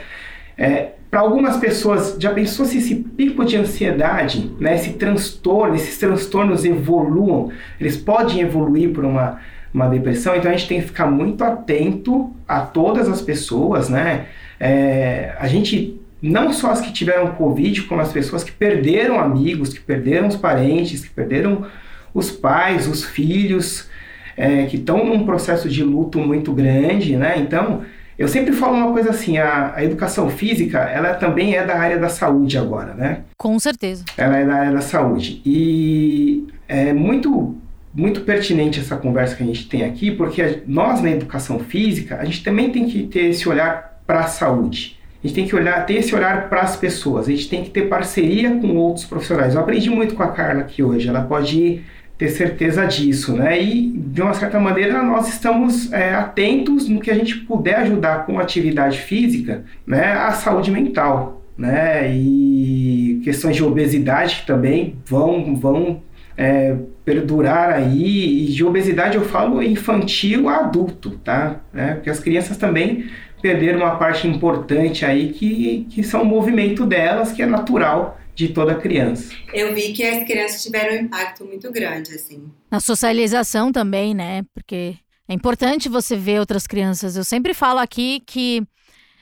S2: é, para algumas pessoas, já pensou se esse pico de ansiedade, né, esse transtorno, esses transtornos evoluam? Eles podem evoluir para uma, uma depressão, então a gente tem que ficar muito atento a todas as pessoas, né? É, a gente, não só as que tiveram Covid, como as pessoas que perderam amigos, que perderam os parentes, que perderam os pais, os filhos, é, que estão num processo de luto muito grande, né? Então, eu sempre falo uma coisa assim, a, a, educação física, ela também é da área da saúde agora, né?
S1: Com certeza.
S2: Ela é da área da saúde. E é muito, muito pertinente essa conversa que a gente tem aqui, porque nós na educação física, a gente também tem que ter esse olhar para a saúde. A gente tem que olhar, ter esse olhar para as pessoas. A gente tem que ter parceria com outros profissionais. Eu aprendi muito com a Carla aqui hoje. Ela pode ir ter certeza disso, né? E de uma certa maneira nós estamos é, atentos no que a gente puder ajudar com atividade física, né? A saúde mental, né? E questões de obesidade que também vão vão é, perdurar aí. E de obesidade eu falo infantil a adulto, tá? Né? Porque as crianças também perderam uma parte importante aí que, que são o movimento delas, que é natural de toda criança.
S3: Eu vi que as crianças tiveram um impacto muito grande, assim.
S1: Na socialização também, né? Porque é importante você ver outras crianças. Eu sempre falo aqui que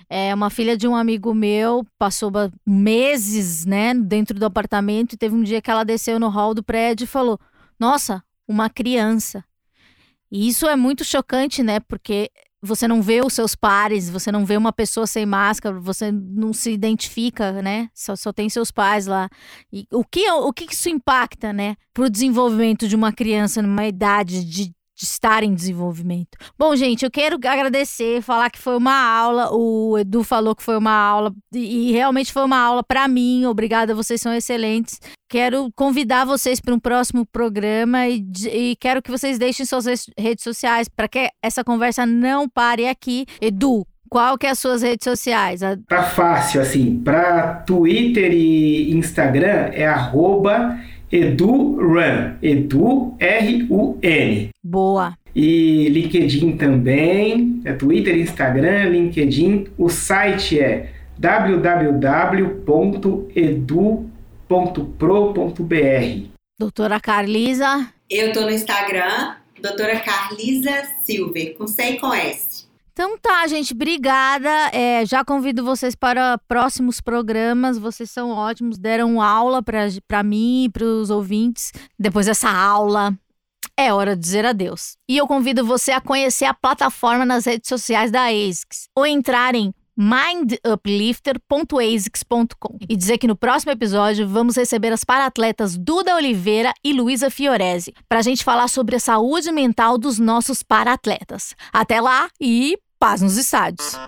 S1: é, uma filha de um amigo meu passou meses, né, dentro do apartamento e teve um dia que ela desceu no hall do prédio e falou: Nossa, uma criança. E isso é muito chocante, né? Porque você não vê os seus pares, você não vê uma pessoa sem máscara, você não se identifica, né? Só, só tem seus pais lá. E o que, o que isso impacta, né? Para o desenvolvimento de uma criança numa idade de de estar em desenvolvimento. Bom, gente, eu quero agradecer, falar que foi uma aula. O Edu falou que foi uma aula e realmente foi uma aula para mim. Obrigada, vocês são excelentes. Quero convidar vocês para um próximo programa e, e quero que vocês deixem suas redes sociais para que essa conversa não pare aqui. Edu, qual que é as suas redes sociais?
S2: Tá fácil, assim. Para Twitter e Instagram é arroba EduRun. Edu, R-U-N.
S1: Boa.
S2: E LinkedIn também, é Twitter, Instagram, LinkedIn. O site é www.edu.pro.br.
S1: Doutora Carlisa.
S3: Eu tô no Instagram, doutora Carlisa Silver, com C e com S.
S1: Então tá, gente, obrigada. É, já convido vocês para próximos programas. Vocês são ótimos, deram aula para mim e para os ouvintes. Depois dessa aula, é hora de dizer adeus. E eu convido você a conhecer a plataforma nas redes sociais da ASICS ou entrar em minduplifter.asics.com e dizer que no próximo episódio vamos receber as paratletas Duda Oliveira e Luísa Fiorese para a gente falar sobre a saúde mental dos nossos paratletas. Até lá e paz nos estádios.